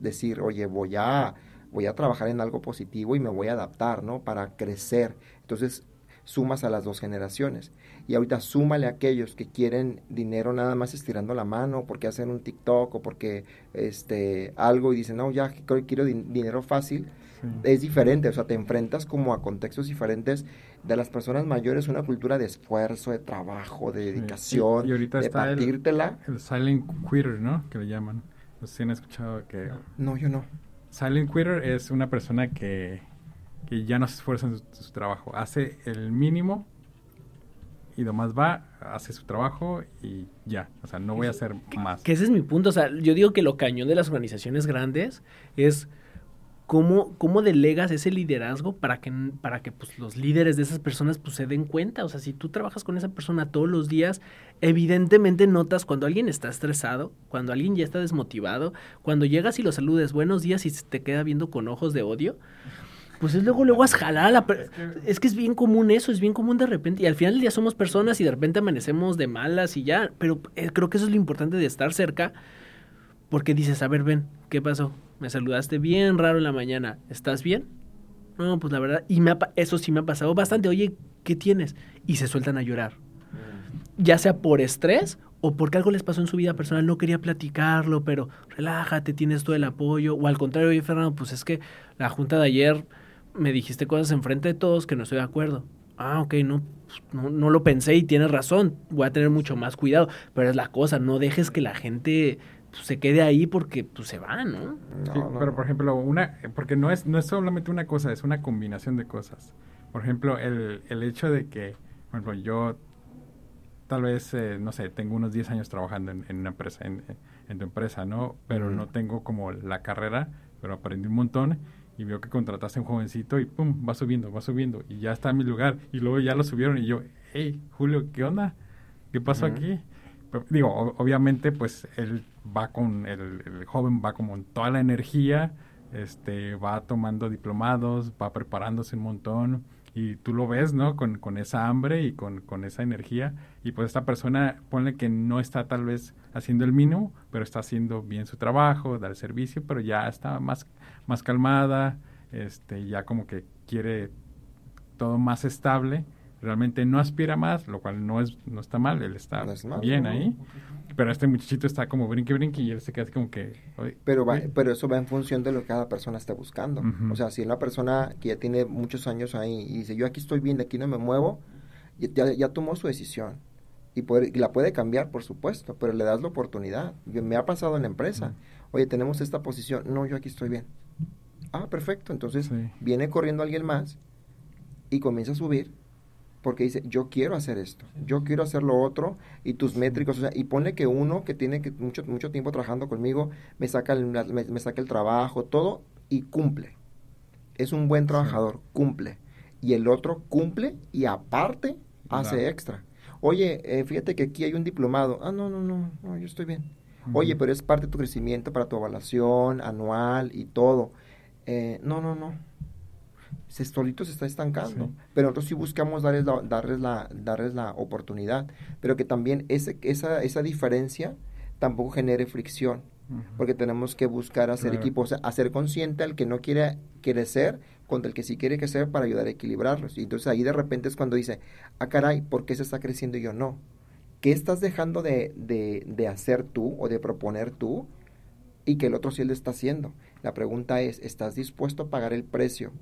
decir, oye, voy a voy a trabajar en algo positivo y me voy a adaptar, ¿no? Para crecer. Entonces, sumas a las dos generaciones. Y ahorita súmale a aquellos que quieren dinero nada más estirando la mano, porque hacen un TikTok o porque este, algo y dicen, no, ya quiero dinero fácil. Es diferente, o sea, te enfrentas como a contextos diferentes de las personas mayores, una cultura de esfuerzo, de trabajo, de dedicación, y, ahorita de está El, el silent quitter, ¿no? Que le llaman. No sé si han escuchado que... No, yo no. Silent quitter es una persona que, ya no se esfuerza en su, trabajo. Hace el mínimo y nomás va, hace su trabajo y ya. O sea, no voy a hacer más. Que ese es mi punto. O sea, yo digo que lo cañón de las organizaciones grandes es ¿Cómo, ¿Cómo, delegas ese liderazgo para que, para que pues, los líderes de esas personas pues, se den cuenta? O sea, si tú trabajas con esa persona todos los días, evidentemente notas cuando alguien está estresado, cuando alguien ya está desmotivado, cuando llegas y lo saludes buenos días y te queda viendo con ojos de odio, pues es luego, luego a jalar a la... Es que es bien común eso, es bien común de repente. Y al final del día somos personas y de repente amanecemos de malas y ya. Pero eh, creo que eso es lo importante de estar cerca porque dices, a ver, ven, ¿qué pasó? Me saludaste bien raro en la mañana. ¿Estás bien? No, pues la verdad, y me eso sí me ha pasado bastante. Oye, ¿qué tienes? Y se sueltan a llorar. Mm. Ya sea por estrés o porque algo les pasó en su vida personal, no quería platicarlo, pero relájate, tienes todo el apoyo. O al contrario, oye, Fernando, pues es que la junta de ayer me dijiste cosas enfrente de todos que no estoy de acuerdo. Ah, ok, no, pues, no, no, lo pensé y tienes razón, voy a tener mucho más cuidado, pero es la cosa, no dejes que la gente pues, se quede ahí porque pues, se va, ¿no? Sí, pero por ejemplo, una, porque no es, no es solamente una cosa, es una combinación de cosas. Por ejemplo, el, el hecho de que, por ejemplo, yo tal vez, eh, no sé, tengo unos 10 años trabajando en, una empresa, en, en, tu empresa, ¿no? Pero no tengo como la carrera, pero aprendí un montón y veo que contrataste a un jovencito y pum, va subiendo, va subiendo y ya está en mi lugar y luego ya lo subieron y yo, hey, Julio, ¿qué onda? ¿Qué pasó aquí? digo, obviamente, pues él va con, el, joven va como toda la energía, este, va tomando diplomados, va preparándose un montón y tú lo ves, ¿no? Con, con esa hambre y con, con, esa energía. Y pues esta persona, pone que no está tal vez haciendo el mínimo, pero está haciendo bien su trabajo, da el servicio, pero ya está más, más calmada, este, ya como que quiere todo más estable. Realmente no aspira más, lo cual no es no está mal, él está bien ahí. Pero este muchachito está como brinque, brinque y él se queda como que... pero, va, pero eso va en función de lo que cada persona está buscando. O sea, si una persona que ya tiene muchos años ahí y dice, yo aquí estoy bien, de aquí no me muevo, ya, ya tomó su decisión. Y, la puede cambiar, por supuesto, pero le das la oportunidad. Me ha pasado en la empresa. Oye, tenemos esta posición. No, yo aquí estoy bien. Ah, perfecto. Entonces viene corriendo alguien más y comienza a subir porque dice, yo quiero hacer esto, yo quiero hacer lo otro, y tus métricos, o sea, y pone que uno que tiene que mucho, mucho tiempo trabajando conmigo, me saca, el, me, saca el trabajo, todo, y cumple. Es un buen trabajador, cumple. Y el otro cumple y aparte hace extra. Oye, eh, fíjate que aquí hay un diplomado. Ah, no, no, no, no yo estoy bien. Oye, pero es parte de tu crecimiento para tu evaluación anual y todo. Eh, no, no, no se solito se está estancando. Pero nosotros sí buscamos darles la, darles la, darles la oportunidad, pero que también ese, esa, esa diferencia tampoco genere fricción, porque tenemos que buscar hacer equipo, o sea, hacer consciente al que no quiere crecer contra el que sí quiere crecer para ayudar a equilibrarlos. Y entonces ahí de repente es cuando dice, ah, caray, ¿por qué se está creciendo y yo no? ¿Qué estás dejando de, de, de hacer tú o de proponer tú y que el otro sí lo está haciendo? La pregunta es, ¿estás dispuesto a pagar el precio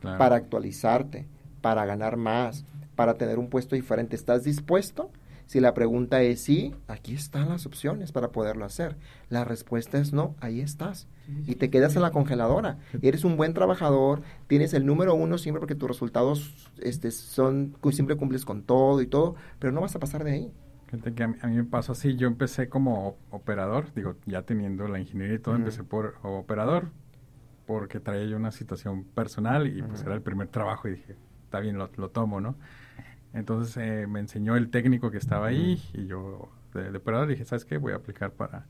para actualizarte, para ganar más, para tener un puesto diferente. ¿Estás dispuesto? Si la pregunta es sí, aquí están las opciones para poderlo hacer. La respuesta es no, ahí estás. y te quedas en la congeladora. Eres un buen trabajador, tienes el número uno siempre porque tus resultados este, son, siempre cumples con todo y todo, pero no vas a pasar de ahí. Gente que a mí, me pasó así, yo empecé como operador, digo, ya teniendo la ingeniería y todo, empecé por operador, porque traía yo una situación personal y pues era el primer trabajo y dije, está bien, lo, tomo, ¿no? Entonces eh, me enseñó el técnico que estaba ahí y yo de, de dije, ¿sabes qué? Voy a aplicar para,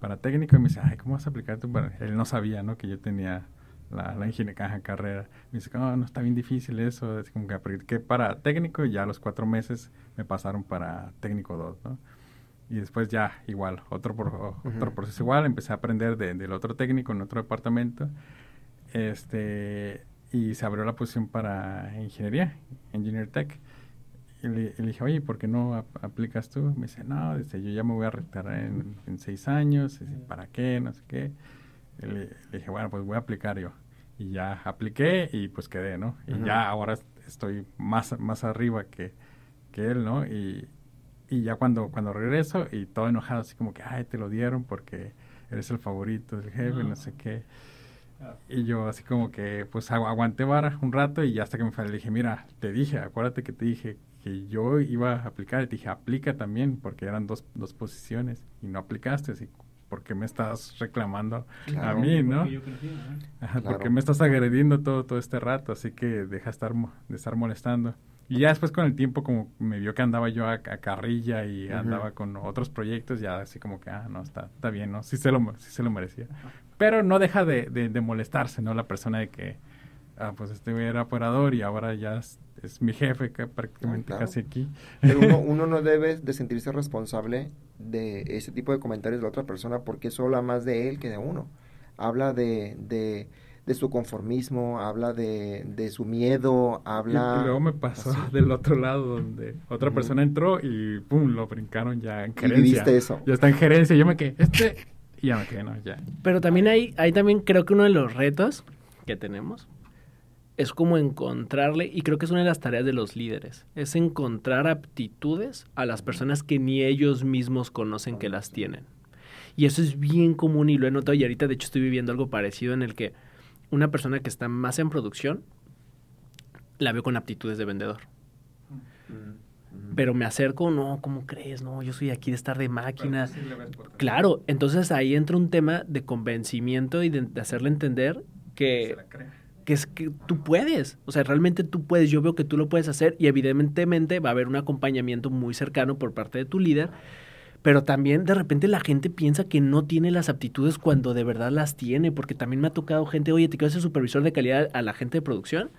para técnico y me dice, ay, ¿cómo vas a aplicar tú para...? Él no sabía, ¿no? Que yo tenía la, la ingeniería carrera. Me dice, no, no está bien difícil eso. Es como que apliqué para técnico y ya a los cuatro meses me pasaron para técnico 2, ¿no? Y después ya igual, otro, otro proceso igual, empecé a aprender del otro técnico en otro departamento este, y se abrió la posición para ingeniería, Engineer Tech. Y le, dije, oye, ¿por qué no aplicas tú? Me dice, no, dice, yo ya me voy a retirar en, seis años, ¿para qué? No sé qué. Le, dije, bueno, pues voy a aplicar yo. Y ya apliqué y pues quedé, ¿no? Y ya ahora estoy más, más arriba que, que él, ¿no? Y, y ya cuando, cuando regreso y todo enojado, así como que, ay, te lo dieron porque eres el favorito del jefe, no sé qué. Y yo así como que pues aguanté vara un rato y hasta que me fue, le dije, mira, te dije, acuérdate que te dije que yo iba a aplicar. Y te dije, aplica también, porque eran dos, dos posiciones y no aplicaste. Así, ¿por qué me estás reclamando a mí, no? Porque, me estás agrediendo todo, todo este rato, así que deja estar, de estar molestando. Y ya después con el tiempo como me vio que andaba yo a, carrilla y andaba con otros proyectos, ya así como que, ah, no, está, está bien, ¿no? Sí se lo, sí se lo merecía. Pero no deja de, de, molestarse, ¿no? La persona de que, ah, pues este era operador y ahora ya es, mi jefe que prácticamente casi aquí. Pero uno, uno, no debe de sentirse responsable de ese tipo de comentarios de la otra persona porque eso habla más de él que de uno. Habla de, de, de su conformismo, habla de, de su miedo, habla... Y, luego me pasó del otro lado donde otra persona entró y pum, lo brincaron ya en gerencia. Y viste eso. Ya está en gerencia. Yo me quedé, este y ya me quedé, no, ya. Pero también hay, hay también creo que uno de los retos que tenemos es como encontrarle, y creo que es una de las tareas de los líderes, es encontrar aptitudes a las personas que ni ellos mismos conocen que las tienen. Y eso es bien común y lo he notado y ahorita de hecho estoy viviendo algo parecido en el que una persona que está más en producción la veo con aptitudes de vendedor. Mm. Pero me acerco, no, ¿cómo crees? No, yo soy aquí de estar de máquina. claro, entonces ahí entra un tema de convencimiento y de, hacerle entender que, que es que tú puedes. O sea, realmente tú puedes. Yo veo que tú lo puedes hacer y evidentemente va a haber un acompañamiento muy cercano por parte de tu líder. Pero también de repente la gente piensa que no tiene las aptitudes cuando de verdad las tiene, porque también me ha tocado gente, oye, te quiero ser supervisor de calidad a la gente de producción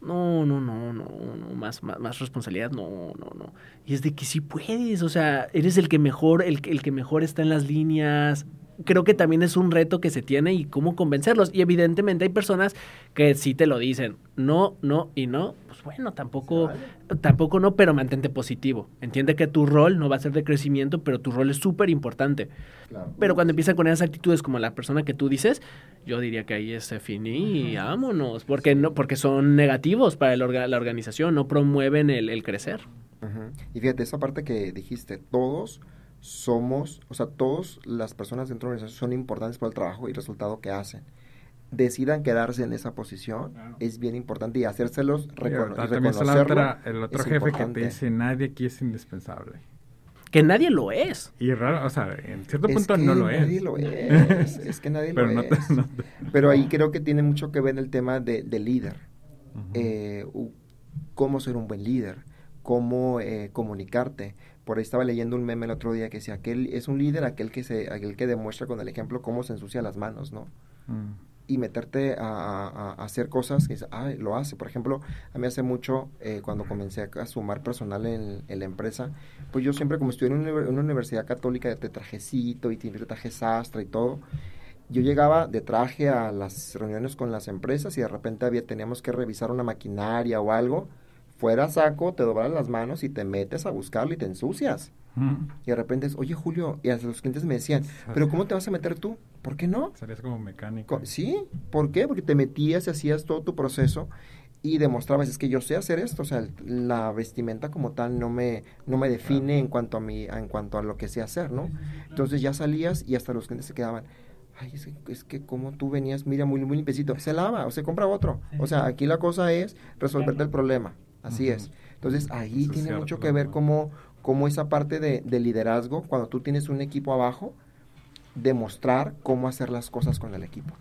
no, no, no, no, no, más, más, más, responsabilidad, no, no, no. Y es de que sí puedes, o sea, eres el que mejor, el, el que mejor está en las líneas, creo que también es un reto que se tiene y cómo convencerlos. Y evidentemente hay personas que sí te lo dicen, no, no y no. Pues bueno, tampoco, tampoco no, pero mantente positivo. Entiende que tu rol no va a ser de crecimiento, pero tu rol es súper importante. Pero cuando empiezan con esas actitudes como la persona que tú dices, yo diría que ahí es fin y vámonos, porque, no, porque son negativos para la organización, no promueven el, crecer. Y fíjate, esa parte que dijiste, todos somos, o sea, todas las personas dentro de la organización son importantes para el trabajo y el resultado que hacen. Decidan quedarse en esa posición, es bien importante y hacérselos reconocer. el otro jefe que te dice, nadie aquí es indispensable. Que nadie lo es. Y raro, o sea, en cierto punto no lo es. Nadie lo es, es que nadie lo es. Pero ahí creo que tiene mucho que ver el tema de, líder. Eh, cómo ser un buen líder, cómo eh, comunicarte por ahí estaba leyendo un meme el otro día que decía, aquel es un líder aquel que se aquel que demuestra con el ejemplo cómo se ensucia las manos, ¿no? Mm. Y meterte a, hacer cosas que ah, lo hace. Por ejemplo, a mí hace mucho, eh, cuando comencé a, sumar personal en, la empresa, pues yo siempre, como estuve en una, universidad católica de trajecito y de traje sastre y todo, yo llegaba de traje a las reuniones con las empresas y de repente había, teníamos que revisar una maquinaria o algo fuera saco, te doblas las manos y te metes a buscarlo y te ensucias. Y de repente es, oye Julio, y a los clientes me decían, pero ¿cómo te vas a meter tú? ¿Por qué no? Serías como mecánico. Sí, ¿por qué? Porque te metías y hacías todo tu proceso y demostrabas, es que yo sé hacer esto, o sea, la vestimenta como tal no me, no me define en cuanto a mi, en cuanto a lo que sé hacer, ¿no? Entonces ya salías y hasta los clientes se quedaban, ay, es que, es que como tú venías, mira, muy, muy limpiecito, se lava o se compra otro. O sea, aquí la cosa es resolverte el problema. Así es. Entonces ahí tiene mucho que ver cómo, cómo esa parte de, liderazgo, cuando tú tienes un equipo abajo, demostrar cómo hacer las cosas con el equipo.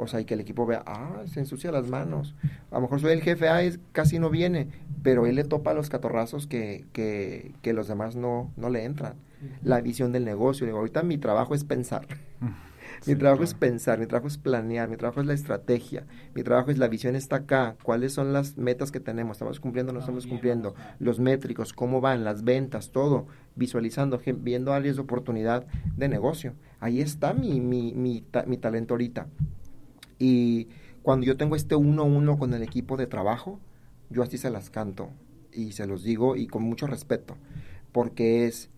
O sea, y que el equipo vea, ah, se ensucia las manos. A lo mejor soy el jefe, ah, es, casi no viene, pero él le topa los catorrazos que, que, que los demás no, no le entran. La visión del negocio. Digo, ahorita mi trabajo es pensar. Mi trabajo es pensar, mi trabajo es planear, mi trabajo es la estrategia, mi trabajo es la visión está acá, cuáles son las metas que tenemos, estamos cumpliendo, no estamos cumpliendo, los métricos, cómo van, las ventas, todo, visualizando, viendo áreas de oportunidad de negocio. Ahí está mi, mi, mi, mi talento ahorita. Y cuando yo tengo este uno a uno con el equipo de trabajo, yo así se las canto y se los digo y con mucho respeto, porque es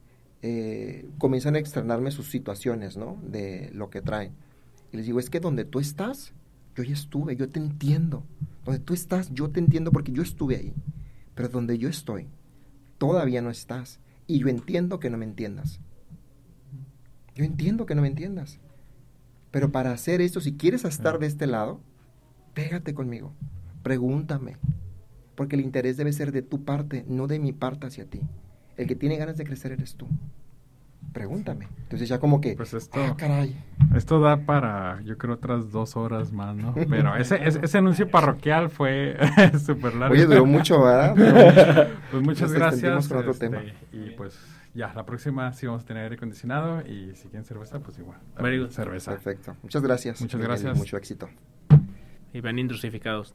eh, comienzan a externarme sus situaciones, ¿no? De lo que traen. Y les digo, es que donde tú estás, yo ya estuve, yo te entiendo. Donde tú estás, yo te entiendo porque yo estuve ahí. Pero donde yo estoy, todavía no estás. Y yo entiendo que no me entiendas. Yo entiendo que no me entiendas. Pero para hacer esto, si quieres estar de este lado, pégate conmigo. Pregúntame. Porque el interés debe ser de tu parte, no de mi parte hacia ti. El que tiene ganas de crecer eres tú. Pregúntame. Entonces ya como que, pues esto, ah, caray. Esto da para, yo creo, otras dos horas más, ¿no? Pero ese, ese, anuncio parroquial fue súper largo. Oye, duró mucho, ¿verdad? pues muchas gracias. Con otro tema. Este, y pues ya, la próxima sí vamos a tener aire acondicionado y si quieren cerveza, pues igual. Cerveza. Perfecto. Muchas gracias. Muchas gracias. Mucho éxito. Y van intrusificados.